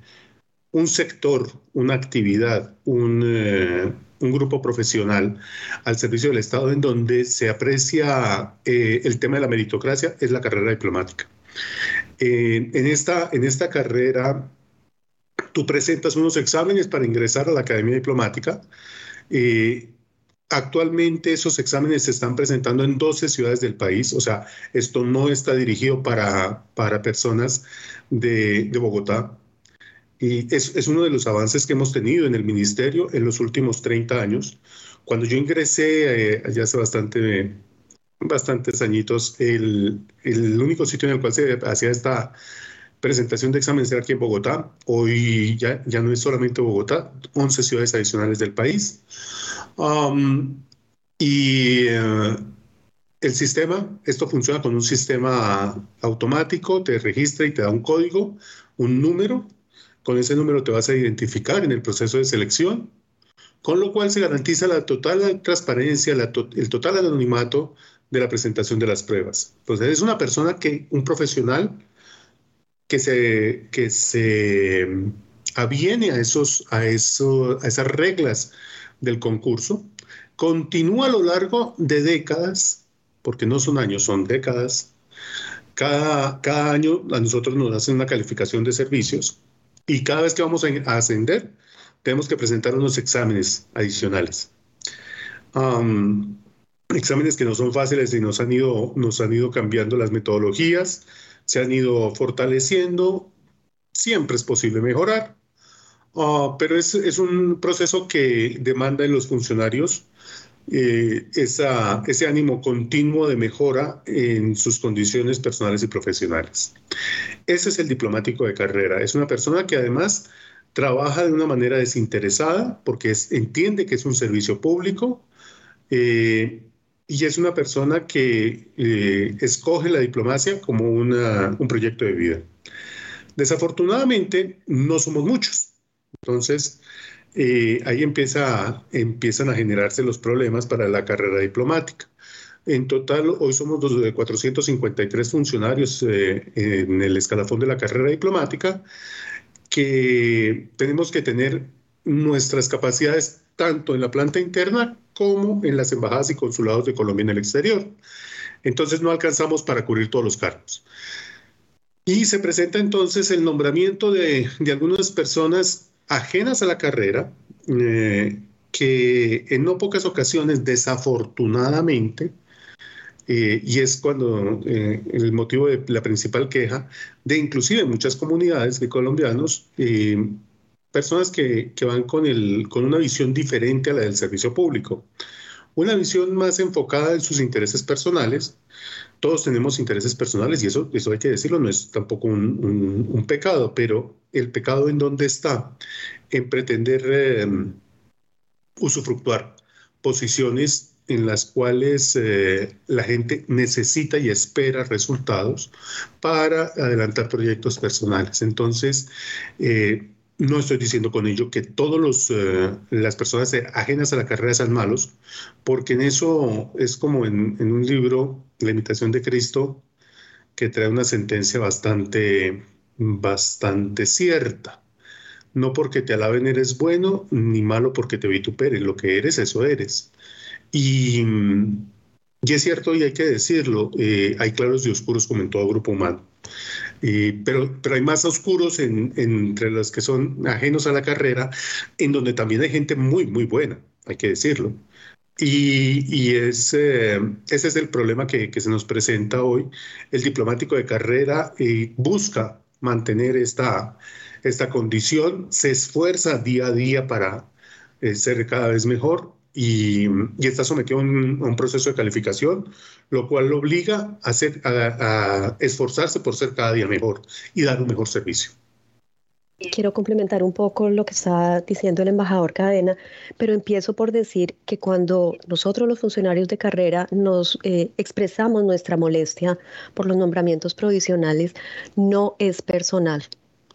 un sector, una actividad, un, eh, un, grupo profesional al servicio del Estado en donde se aprecia eh, el tema de la meritocracia, es la carrera diplomática. en, esta, en esta carrera, tú presentas unos exámenes para ingresar a la Academia Diplomática. Actualmente esos exámenes se están presentando en 12 ciudades del país, o sea, esto no está dirigido para, para personas de, Bogotá. y es, es, uno de los avances que hemos tenido en el ministerio en los últimos 30 años. Cuando yo ingresé, eh, ya hace bastante, bastantes añitos, el, el único sitio en el cual se hacía esta presentación de exámenes era aquí en Bogotá. Hoy ya, ya no es solamente Bogotá, 11 ciudades adicionales del país. Um, y uh, el sistema, esto funciona con un sistema automático, te registra y te da un código, un número. Con ese número te vas a identificar en el proceso de selección, con lo cual se garantiza la total transparencia, el total anonimato de la presentación de las pruebas. Entonces, es una persona que, un profesional que se, que se aviene a, esos, a, eso, a esas reglas del concurso, continúa a lo largo de décadas porque no son años, son décadas. Cada, cada año a nosotros nos hacen una calificación de servicios y cada vez que vamos a ascender tenemos que presentar unos exámenes adicionales. exámenes que no son fáciles y nos han ido, nos han ido cambiando las metodologías, se han ido fortaleciendo, siempre es posible mejorar, ah, pero es, es, un proceso que demanda en los funcionarios eh, esa, ese ánimo continuo de mejora en sus condiciones personales y profesionales. Ese es el diplomático de carrera. Es una persona que además trabaja de una manera desinteresada porque entiende que es un servicio público eh, y es una persona que eh, escoge la diplomacia como un proyecto de vida. Desafortunadamente, no somos muchos. Entonces, eh, ahí empieza, empiezan a generarse los problemas para la carrera diplomática. En total, hoy somos de 453 funcionarios eh, en el escalafón de la carrera diplomática, que tenemos que tener nuestras capacidades tanto en la planta interna como en las embajadas y consulados de Colombia en el exterior. Entonces no alcanzamos para cubrir todos los cargos. Y se presenta entonces el nombramiento de, de algunas personas ajenas a la carrera, eh, que en no pocas ocasiones, desafortunadamente, eh, y es cuando eh, el motivo de la principal queja de inclusive muchas comunidades de colombianos, personas que, van con, el, con una visión diferente a la del servicio público, una visión más enfocada en sus intereses personales, todos tenemos intereses personales y eso, eso hay que decirlo, no es tampoco un, pecado, pero el pecado en dónde está? En pretender eh, usufructuar posiciones en las cuales eh, la gente necesita y espera resultados para adelantar proyectos personales. Entonces, eh, no estoy diciendo con ello que todas eh, las personas ajenas a la carrera sean malos, porque en eso es como en, un libro, La imitación de Cristo, que trae una sentencia bastante, bastante cierta. No porque te alaben eres bueno, ni malo porque te vituperen. Lo que eres, eso eres. Y, y es cierto, y hay que decirlo, eh, hay claros y oscuros como en todo grupo humano pero, pero hay más oscuros entre los que son ajenos a la carrera, en donde también hay gente muy, muy buena, hay que decirlo. Y, y ese, ese es el problema que, que, se nos presenta hoy. El diplomático de carrera eh, busca mantener esta, esta condición, se esfuerza día a día para eh, ser cada vez mejor, y, está sometido a un, proceso de calificación, lo cual lo obliga a, hacer, a, esforzarse por ser cada día mejor y dar un mejor servicio. Quiero complementar un poco lo que está diciendo el embajador Cadena, pero empiezo por decir que cuando nosotros los funcionarios de carrera nos eh, expresamos nuestra molestia por los nombramientos provisionales, no es personal,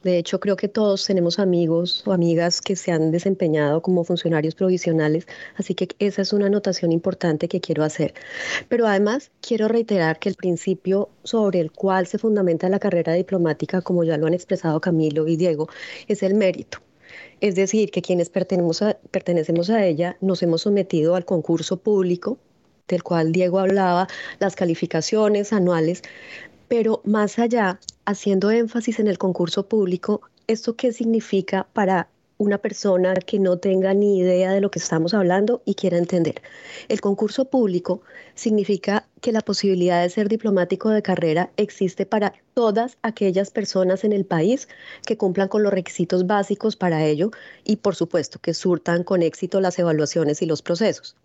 de hecho, creo que todos tenemos amigos o amigas que se han desempeñado como funcionarios provisionales, así que esa es una anotación importante que quiero hacer. Pero además, quiero reiterar que el principio sobre el cual se fundamenta la carrera diplomática, como ya lo han expresado Camilo y Diego, es el mérito. Es decir, que quienes pertenecemos a, pertenecemos a ella nos hemos sometido al concurso público del cual Diego hablaba, las calificaciones anuales, pero más allá, haciendo énfasis en el concurso público, ¿esto qué significa para una persona que no tenga ni idea de lo que estamos hablando y quiera entender. El concurso público significa que la posibilidad de ser diplomático de carrera existe para todas aquellas personas en el país que cumplan con los requisitos básicos para ello y por supuesto que surtan con éxito las evaluaciones y los procesos.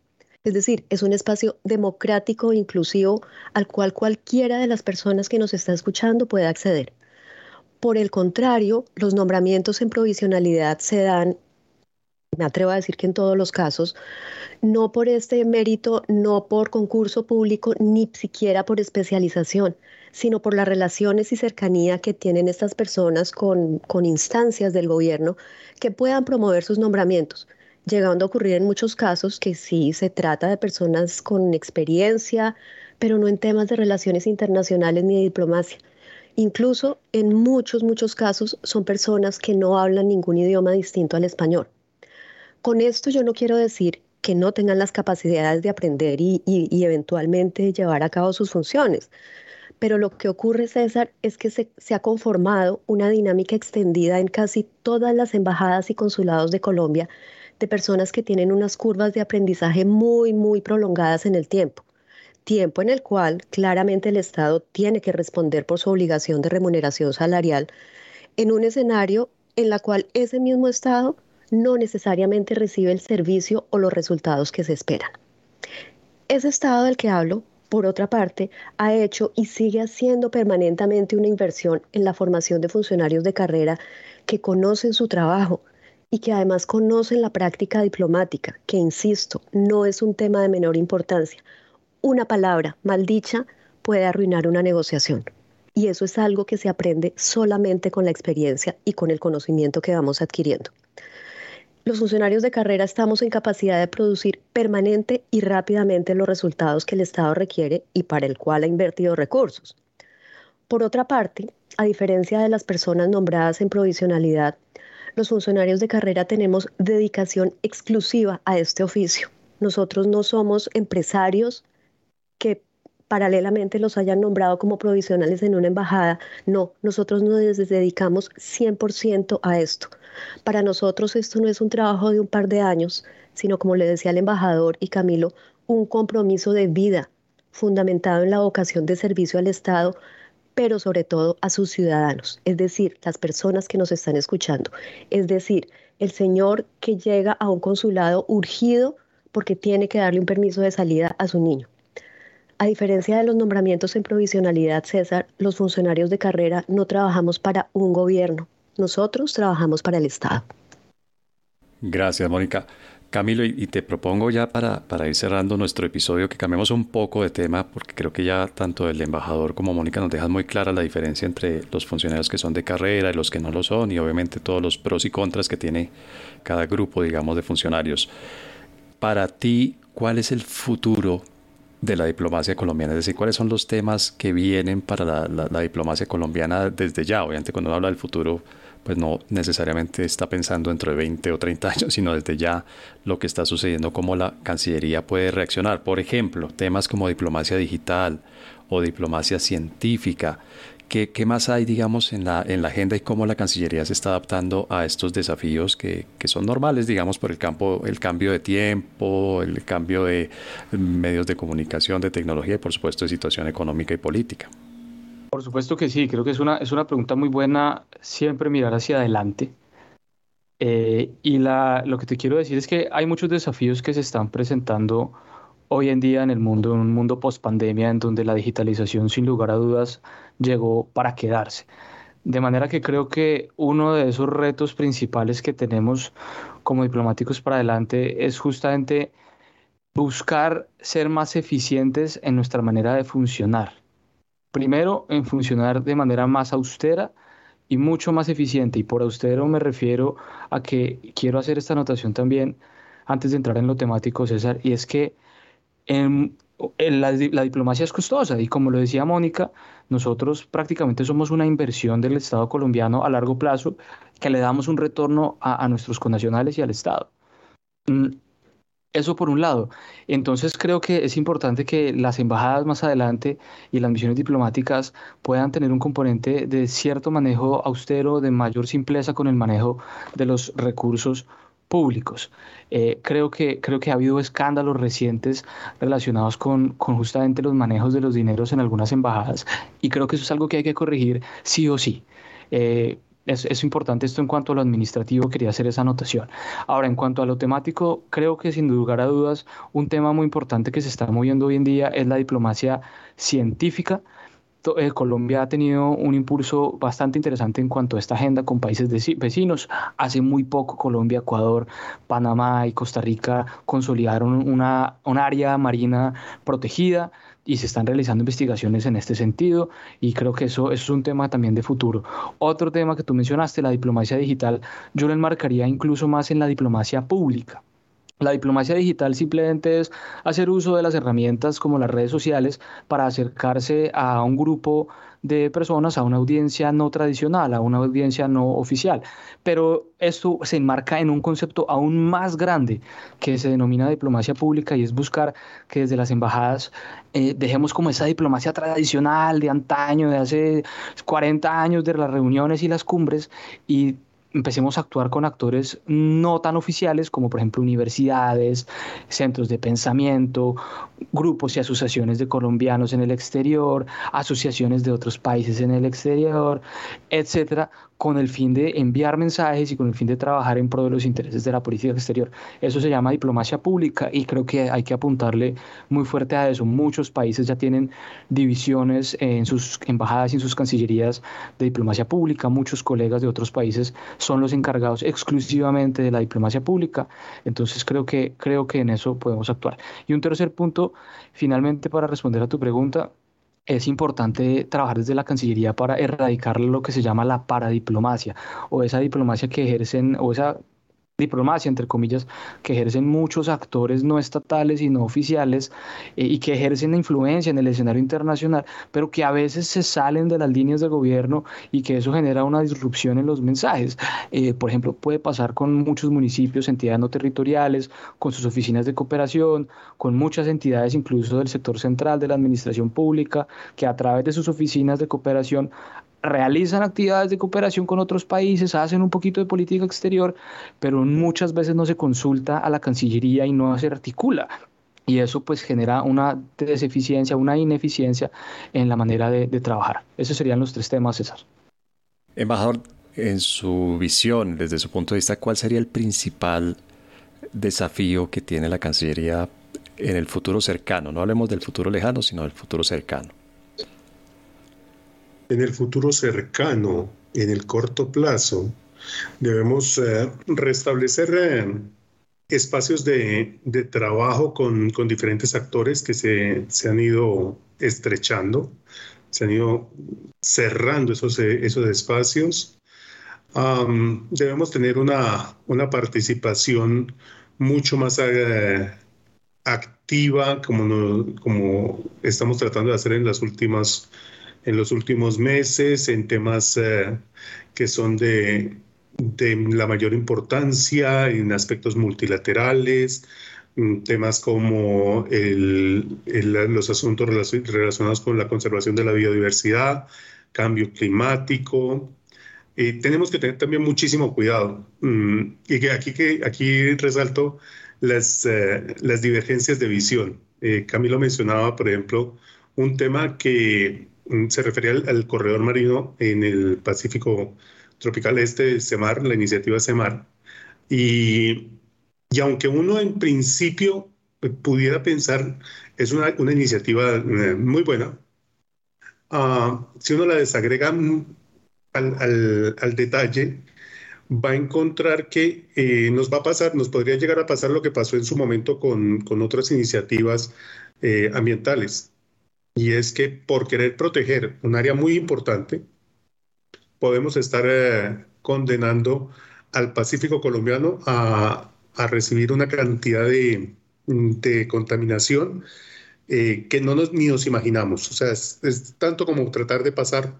Es decir, es un espacio democrático e inclusivo al cual cualquiera de las personas que nos está escuchando puede acceder. Por el contrario, los nombramientos en provisionalidad se dan, me atrevo a decir que en todos los casos, no por este mérito, no por concurso público, ni siquiera por especialización, sino por las relaciones y cercanía que tienen estas personas con, con instancias del gobierno que puedan promover sus nombramientos llegando a ocurrir en muchos casos que sí se trata de personas con experiencia, pero no en temas de relaciones internacionales ni de diplomacia, Incluso en muchos, muchos casos son personas que no hablan ningún idioma distinto al español. Con esto yo no quiero decir que no tengan las capacidades de aprender y, eventualmente llevar a cabo sus funciones. Pero lo que ocurre, César, es que se, se, ha conformado una dinámica extendida en casi todas las embajadas y consulados de Colombia de personas que tienen unas curvas de aprendizaje muy, muy prolongadas en el tiempo tiempo en el cual claramente el Estado tiene que responder por su obligación de remuneración salarial en un escenario en la cual ese mismo Estado no necesariamente recibe el servicio o los resultados que se esperan. Ese Estado del que hablo, por otra parte, ha hecho y sigue haciendo permanentemente una inversión en la formación de funcionarios de carrera que conocen su trabajo y que además conocen la práctica diplomática, que, insisto, no es un tema de menor importancia, una palabra maldicha puede arruinar una negociación. Y eso es algo que se aprende solamente con la experiencia y con el conocimiento que vamos adquiriendo. Los funcionarios de carrera estamos en capacidad de producir permanente y rápidamente los resultados que el Estado requiere y para el cual ha invertido recursos. Por otra parte, a diferencia de las personas nombradas en provisionalidad, los funcionarios de carrera tenemos dedicación exclusiva a este oficio. Nosotros no somos empresarios que paralelamente los hayan nombrado como provisionales en una embajada. No, nosotros nos dedicamos 100% a esto. Para nosotros esto no es un trabajo de un par de años, sino como le decía el embajador y Camilo, un compromiso de vida fundamentado en la vocación de servicio al Estado, pero sobre todo a sus ciudadanos, es decir, las personas que nos están escuchando. Es decir, el señor que llega a un consulado urgido porque tiene que darle un permiso de salida a su niño a diferencia de los nombramientos en provisionalidad, César, los funcionarios de carrera no trabajamos para un gobierno, nosotros trabajamos para el Estado. Gracias, Mónica. Camilo, y te propongo ya para, para ir cerrando nuestro episodio que cambiemos un poco de tema, porque creo que ya tanto el embajador como Mónica nos dejan muy clara la diferencia entre los funcionarios que son de carrera y los que no lo son, y obviamente todos los pros y contras que tiene cada grupo, digamos, de funcionarios. Para ti, ¿cuál es el futuro de la diplomacia colombiana, es decir, cuáles son los temas que vienen para la, diplomacia colombiana desde ya. Obviamente cuando habla del futuro, pues no necesariamente está pensando dentro de 20 o 30 años, sino desde ya lo que está sucediendo, cómo la Cancillería puede reaccionar. Por ejemplo, temas como diplomacia digital o diplomacia científica, ¿Qué, más hay, digamos, en la, en la agenda y cómo la Cancillería se está adaptando a estos desafíos que, que son normales, digamos, por el, campo, el cambio de tiempo, el cambio de medios de comunicación, de tecnología y, por supuesto, de situación económica y política? Por supuesto que sí, creo que es una, es una pregunta muy buena siempre mirar hacia adelante. Eh, y la, lo que te quiero decir es que hay muchos desafíos que se están presentando hoy en día en el mundo, en un mundo post pandemia, en donde la digitalización sin lugar a dudas llegó para quedarse. De manera que creo que uno de esos retos principales que tenemos como diplomáticos para adelante es justamente buscar ser más eficientes en nuestra manera de funcionar. Primero, en funcionar de manera más austera y mucho más eficiente. Y por austero me refiero a que quiero hacer esta anotación también antes de entrar en lo temático, César, y es que la, diplomacia es costosa y como lo decía Mónica, nosotros prácticamente somos una inversión del Estado colombiano a largo plazo que le damos un retorno a, nuestros connacionales y al Estado. Eso por un lado. Entonces creo que es importante que las embajadas más adelante y las misiones diplomáticas puedan tener un componente de cierto manejo austero, de mayor simpleza con el manejo de los recursos públicos. Eh, creo, que, creo que ha habido escándalos recientes relacionados con, con justamente los manejos de los dineros en algunas embajadas y creo que eso es algo que hay que corregir sí o sí. Eh, es, importante esto en cuanto a lo administrativo, quería hacer esa anotación. Ahora, en cuanto a lo temático, creo que sin lugar a dudas, un tema muy importante que se está moviendo hoy en día es la diplomacia científica. Eh, Colombia ha tenido un impulso bastante interesante en cuanto a esta agenda con países vecinos. Hace muy poco Colombia, Ecuador, Panamá y Costa Rica consolidaron una, un área marina protegida y se están realizando investigaciones en este sentido y creo que eso, es un tema también de futuro. Otro tema que tú mencionaste, la diplomacia digital, yo lo enmarcaría incluso más en la diplomacia pública. La diplomacia digital simplemente es hacer uso de las herramientas como las redes sociales para acercarse a un grupo de personas a una audiencia no tradicional, a una audiencia no oficial. Pero esto se enmarca en un concepto aún más grande que se denomina diplomacia pública y es buscar que desde las embajadas eh, dejemos como esa diplomacia tradicional de antaño, de hace 40 años de las reuniones y las cumbres y empecemos a actuar con actores no tan oficiales como por ejemplo universidades, centros de pensamiento, grupos y asociaciones de colombianos en el exterior, asociaciones de otros países en el exterior, etcétera, con el fin de enviar mensajes y con el fin de trabajar en pro de los intereses de la política exterior. Eso se llama diplomacia pública y creo que hay que apuntarle muy fuerte a eso. Muchos países ya tienen divisiones en sus embajadas y en sus cancillerías de diplomacia pública. Muchos colegas de otros países son los encargados exclusivamente de la diplomacia pública. Entonces creo que, creo que en eso podemos actuar. Y un tercer punto, finalmente, para responder a tu pregunta, es importante trabajar desde la Cancillería para erradicar lo que se llama la paradiplomacia o esa diplomacia que ejercen o esa diplomacia, entre comillas, que ejercen muchos actores no estatales y no oficiales eh, y que ejercen influencia en el escenario internacional, pero que a veces se salen de las líneas de gobierno y que eso genera una disrupción en los mensajes. Eh, por ejemplo, puede pasar con muchos municipios, entidades no territoriales, con sus oficinas de cooperación, con muchas entidades incluso del sector central de la administración pública, que a través de sus oficinas de cooperación realizan actividades de cooperación con otros países, hacen un poquito de política exterior, pero muchas veces no se consulta a la Cancillería y no se articula. Y eso pues genera una deseficiencia, una ineficiencia en la manera de, trabajar. Esos serían los tres temas, César. Embajador, en su visión, desde su punto de vista, ¿cuál sería el principal desafío que tiene la Cancillería en el futuro cercano? No hablemos del futuro lejano, sino del futuro cercano en el futuro cercano, en el corto plazo, debemos eh, restablecer eh, espacios de, trabajo con, diferentes actores que se, han ido estrechando, se han ido cerrando esos, esos espacios. debemos tener una, una, participación mucho más eh, activa como, como estamos tratando de hacer en las últimas en los últimos meses en temas eh, que son de, de, la mayor importancia en aspectos multilaterales, mm, temas como el, los asuntos relacionados con la conservación de la biodiversidad, cambio climático. Eh, tenemos que tener también muchísimo cuidado. Mm, y que aquí, que aquí resalto las, eh, las divergencias de visión. Camilo mencionaba, por ejemplo, un tema que se refería al, corredor marino en el Pacífico Tropical Este, CEMAR, la iniciativa CEMAR. Y, y aunque uno en principio pudiera pensar, es una, una iniciativa eh, muy buena, ah, si uno la desagrega al, al, al, detalle, va a encontrar que eh, nos va a pasar, nos podría llegar a pasar lo que pasó en su momento con, con otras iniciativas eh, ambientales y es que por querer proteger un área muy importante, podemos estar eh, condenando al Pacífico colombiano a, recibir una cantidad de, contaminación eh, que no nos, ni nos imaginamos. O sea, es, tanto como tratar de pasar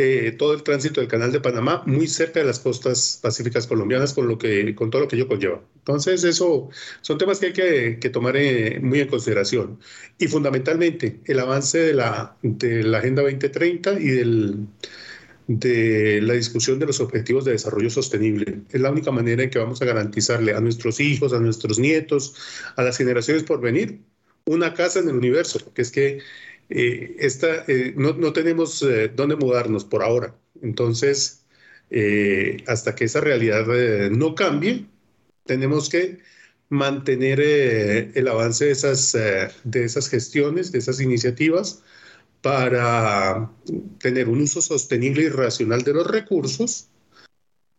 eh, todo el tránsito del Canal de Panamá muy cerca de las costas pacíficas colombianas con, lo que, con todo lo que ello conlleva. Entonces, eso son temas que hay que, tomar eh, muy en consideración. Y fundamentalmente, el avance de la, de la Agenda 2030 y del, de la discusión de los objetivos de desarrollo sostenible. Es la única manera en que vamos a garantizarle a nuestros hijos, a nuestros nietos, a las generaciones por venir, una casa en el universo, porque es que eh, esta, eh, no, no, tenemos eh, dónde mudarnos por ahora. Entonces, hasta que esa realidad no cambie, tenemos que mantener el avance de esas, de esas gestiones, de esas iniciativas, para tener un uso sostenible y racional de los recursos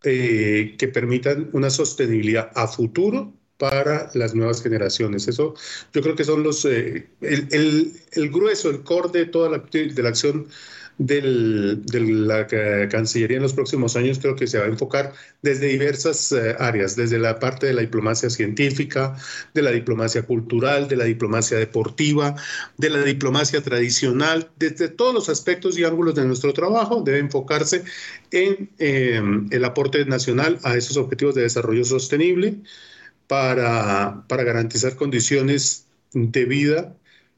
que permitan una sostenibilidad a futuro para las nuevas generaciones. Eso yo creo que son los eh, el, el, grueso, el core de toda la, de la acción de la Cancillería en los próximos años creo que se va a enfocar desde diversas eh, áreas, desde la parte de la diplomacia científica, de la diplomacia cultural, de la diplomacia deportiva, de la diplomacia tradicional, desde todos los aspectos y ángulos de nuestro trabajo debe enfocarse en eh, el aporte nacional a esos objetivos de desarrollo sostenible para, para garantizar condiciones de vida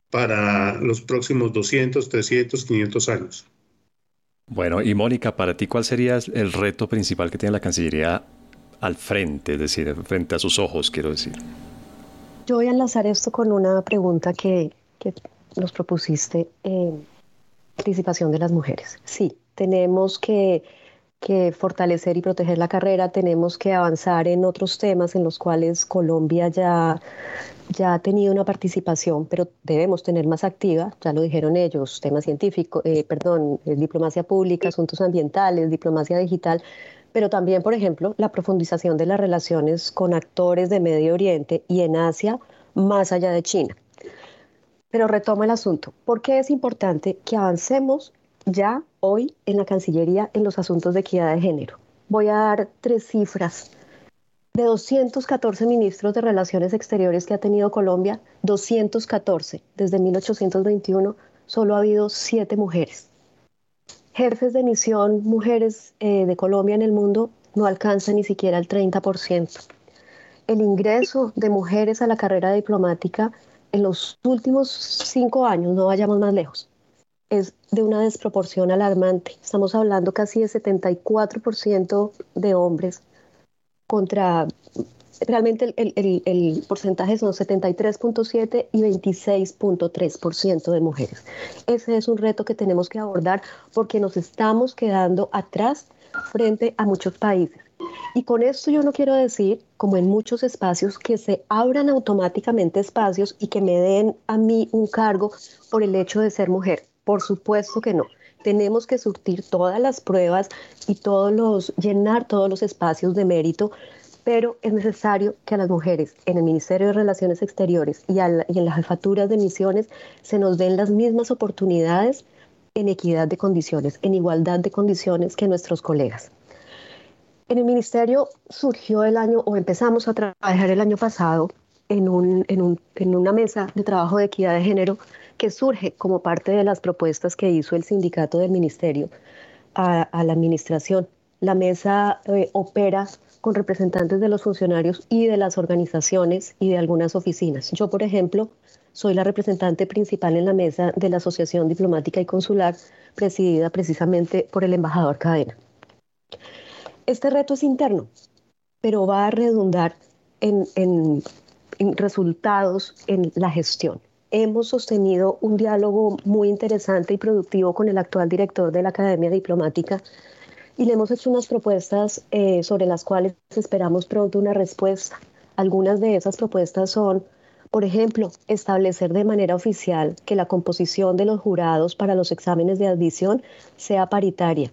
para los próximos 200, 300, 500 años. Bueno, y Mónica, para ti, ¿cuál sería el reto principal que tiene la Cancillería al frente, es decir, frente a sus ojos, quiero decir? Yo voy a enlazar esto con una pregunta que, que nos propusiste, en participación de las mujeres. Sí, tenemos que que fortalecer y proteger la carrera, tenemos que avanzar en otros temas en los cuales Colombia ya, ya ha tenido una participación, pero debemos tener más activa, ya lo dijeron ellos, temas científicos, eh, perdón, eh, diplomacia pública, asuntos ambientales, diplomacia digital, pero también, por ejemplo, la profundización de las relaciones con actores de Medio Oriente y en Asia, más allá de China. Pero retomo el asunto. ¿Por qué es importante que avancemos ya hoy en la Cancillería en los asuntos de equidad de género. Voy a dar tres cifras. De 214 ministros de Relaciones Exteriores que ha tenido Colombia, 214 desde 1821, solo ha habido siete mujeres. Jefes de misión mujeres eh, de Colombia en el mundo no alcanza ni siquiera el 30%. El ingreso de mujeres a la carrera diplomática en los últimos cinco años, no vayamos más lejos, es de una desproporción alarmante. Estamos hablando casi de 74% de hombres contra, realmente el, porcentaje son 73.7 y 26.3% de mujeres. Ese es un reto que tenemos que abordar porque nos estamos quedando atrás frente a muchos países. Y con esto yo no quiero decir, como en muchos espacios, que se abran automáticamente espacios y que me den a mí un cargo por el hecho de ser mujer. Por supuesto que no. Tenemos que surtir todas las pruebas y todos los, llenar todos los espacios de mérito, pero es necesario que a las mujeres en el Ministerio de Relaciones Exteriores y, en las jefaturas de misiones se nos den las mismas oportunidades en equidad de condiciones, en igualdad de condiciones que nuestros colegas. En el ministerio surgió el año, o empezamos a trabajar el año pasado, en una mesa de trabajo de equidad de género que surge como parte de las propuestas que hizo el sindicato del ministerio a, la administración. La mesa eh, opera con representantes de los funcionarios y de las organizaciones y de algunas oficinas. Yo, por ejemplo, soy la representante principal en la mesa de la Asociación Diplomática y Consular, presidida precisamente por el embajador Cadena. Este reto es interno, pero va a redundar en, en resultados en la gestión hemos sostenido un diálogo muy interesante y productivo con el actual director de la Academia Diplomática y le hemos hecho unas propuestas eh, sobre las cuales esperamos pronto una respuesta. Algunas de esas propuestas son, por ejemplo, establecer de manera oficial que la composición de los jurados para los exámenes de admisión sea paritaria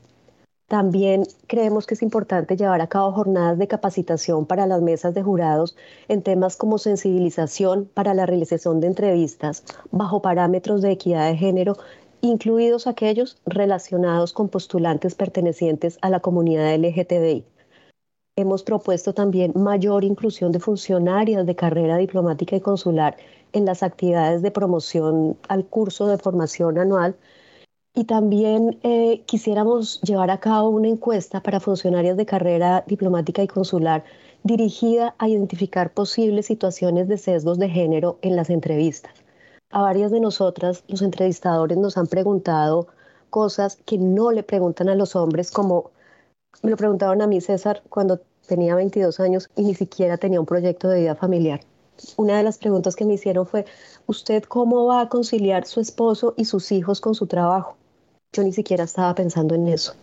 también creemos que es importante llevar a cabo jornadas de capacitación para las mesas de jurados en temas como sensibilización para la realización de entrevistas bajo parámetros de equidad de género, incluidos aquellos relacionados con postulantes pertenecientes a la comunidad LGTBI. Hemos propuesto también mayor inclusión de funcionarias de carrera diplomática y consular en las actividades de promoción al curso de formación anual Y también eh, quisiéramos llevar a cabo una encuesta para funcionarios de carrera diplomática y consular dirigida a identificar posibles situaciones de sesgos de género en las entrevistas. A varias de nosotras, los entrevistadores nos han preguntado cosas que no le preguntan a los hombres, como me lo preguntaron a mí César cuando tenía 22 años y ni siquiera tenía un proyecto de vida familiar. Una de las preguntas que me hicieron fue, ¿usted cómo va a conciliar su esposo y sus hijos con su trabajo? Yo ni siquiera estaba pensando en eso.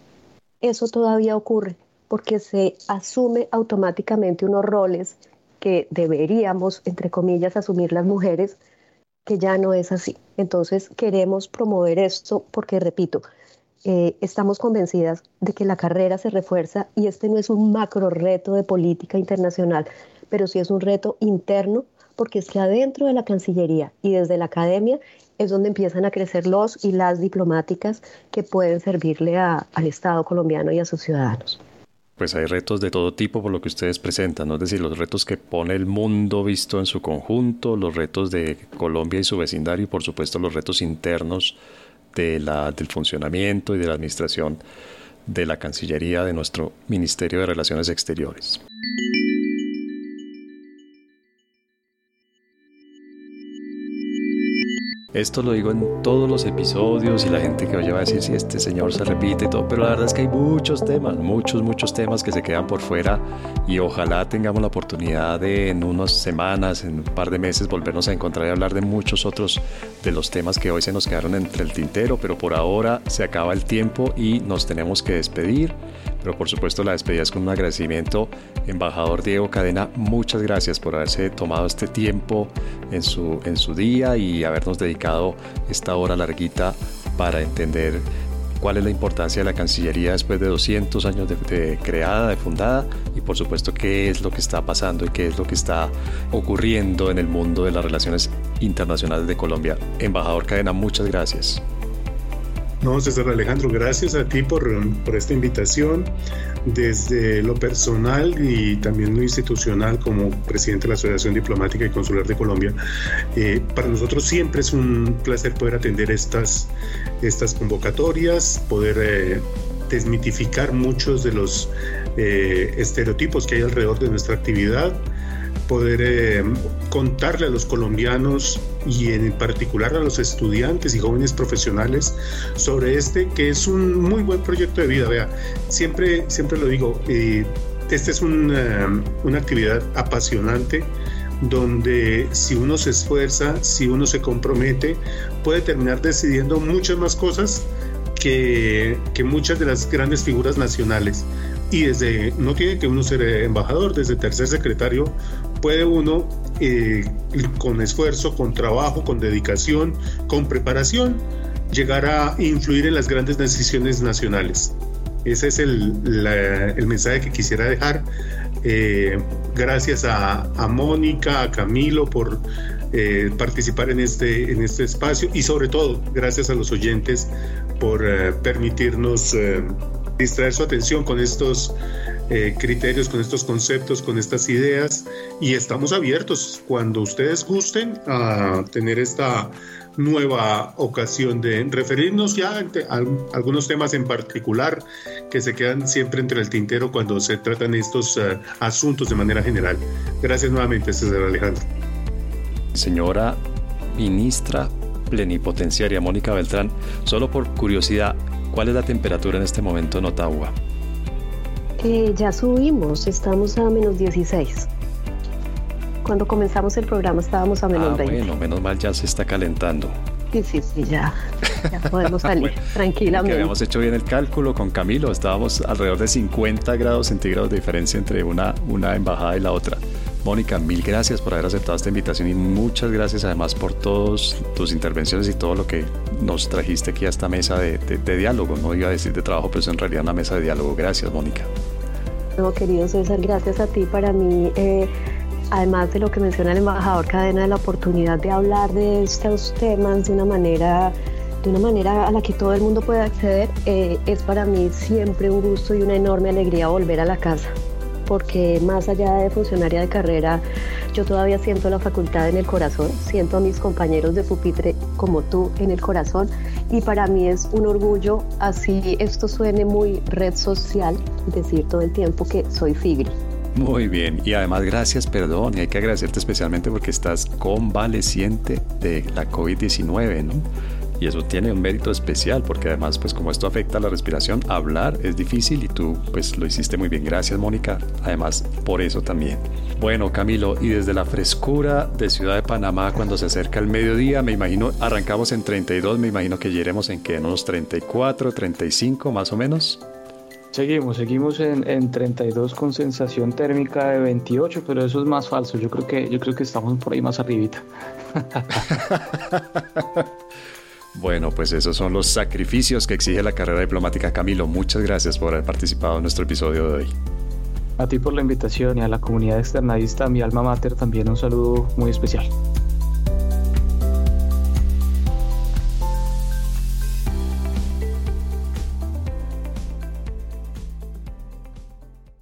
Eso todavía ocurre porque se asume automáticamente unos roles que deberíamos, entre comillas, asumir las mujeres, que ya no es así. Entonces queremos promover esto porque, repito, eh, estamos convencidas de que la carrera se refuerza y este no es un macro reto de política internacional, pero sí es un reto interno porque es que adentro de la Cancillería y desde la academia es donde empiezan a crecer los y las diplomáticas que pueden servirle al Estado colombiano y a sus ciudadanos. Pues hay retos de todo tipo por lo que ustedes presentan, ¿no? es decir, los retos que pone el mundo visto en su conjunto, los retos de Colombia y su vecindario y por supuesto los retos internos de la, del funcionamiento y de la administración de la Cancillería de nuestro Ministerio de Relaciones Exteriores. Esto lo digo en todos los episodios y la gente que oye va a decir si este señor se repite y todo, pero la verdad es que hay muchos temas, muchos, muchos temas que se quedan por fuera y ojalá tengamos la oportunidad de en unas semanas, en un par de meses, volvernos a encontrar y hablar de muchos otros de los temas que hoy se nos quedaron entre el tintero, pero por ahora se acaba el tiempo y nos tenemos que despedir pero por supuesto la despedida es con un agradecimiento. Embajador Diego Cadena, muchas gracias por haberse tomado este tiempo en su, en su día y habernos dedicado esta hora larguita para entender cuál es la importancia de la Cancillería después de 200 años de, creada, de fundada, y por supuesto qué es lo que está pasando y qué es lo que está ocurriendo en el mundo de las relaciones internacionales de Colombia. Embajador Cadena, muchas gracias. No, César Alejandro, gracias a ti por, por, esta invitación. Desde lo personal y también lo institucional como presidente de la Asociación Diplomática y Consular de Colombia, eh, para nosotros siempre es un placer poder atender estas, estas convocatorias, poder eh, desmitificar muchos de los eh, estereotipos que hay alrededor de nuestra actividad poder eh, contarle a los colombianos y en particular a los estudiantes y jóvenes profesionales sobre este que es un muy buen proyecto de vida. Vea, siempre, siempre lo digo, eh, esta es una, una actividad apasionante donde si uno se esfuerza, si uno se compromete, puede terminar decidiendo muchas más cosas que, que muchas de las grandes figuras nacionales. Y desde, no tiene que uno ser embajador, desde tercer secretario puede uno, eh, con esfuerzo, con trabajo, con dedicación, con preparación, llegar a influir en las grandes decisiones nacionales. Ese es el, mensaje que quisiera dejar. Eh, gracias a, a, Mónica, a Camilo por eh, participar en este, en este espacio y sobre todo gracias a los oyentes por permitirnos distraer su atención con estos eh, criterios, con estos conceptos, con estas ideas y estamos abiertos cuando ustedes gusten a tener esta nueva ocasión de referirnos ya a algunos temas en particular que se quedan siempre entre el tintero cuando se tratan estos eh, asuntos de manera general. Gracias nuevamente, César Alejandro. Señora ministra plenipotenciaria Mónica Beltrán, solo por curiosidad, ¿cuál es la temperatura en este momento en Ottawa? Ya subimos, estamos a menos 16. Cuando comenzamos el programa estábamos a menos ah, 20. Bueno, menos mal ya se está calentando. Sí, sí, sí, ya, ya podemos salir tranquilamente. habíamos hecho bien el cálculo con Camilo, estábamos alrededor de 50 grados centígrados de diferencia entre una, una embajada y la otra. Mónica, mil gracias por haber aceptado esta invitación y muchas gracias además por todas tus intervenciones y todo lo que nos trajiste aquí a esta mesa de, de diálogo. No iba a decir de trabajo, pero es en realidad una mesa de diálogo. Gracias, Mónica. No, querido César, gracias a ti. Para mí, eh, además de lo que menciona el embajador Cadena, la oportunidad de hablar de estos temas de una manera de una manera a la que todo el mundo pueda acceder, eh, es para mí siempre un gusto y una enorme alegría volver a la casa, porque más allá de funcionaria de carrera, yo todavía siento la facultad en el corazón, siento a mis compañeros de pupitre como tú en el corazón y para mí es un orgullo, así esto suene muy red social, decir todo el tiempo que soy Figri. Muy bien, y además gracias, perdón, y hay que agradecerte especialmente porque estás convaleciente de la COVID-19, ¿no? Y eso tiene un mérito especial porque además, pues como esto afecta a la respiración, hablar es difícil y tú pues lo hiciste muy bien. Gracias, Mónica. Además, por eso también. Bueno, Camilo, y desde la frescura de Ciudad de Panamá, cuando se acerca el mediodía, me imagino, arrancamos en 32, me imagino que llegaremos en que en unos 34, 35 más o menos. Seguimos, seguimos en, en, 32 con sensación térmica de 28, pero eso es más falso. Yo creo que, yo creo que estamos por ahí más arribita. Bueno, pues esos son los sacrificios que exige la carrera diplomática. Camilo, muchas gracias por haber participado en nuestro episodio de hoy. A ti por la invitación y a la comunidad externadista, mi alma mater, también un saludo muy especial.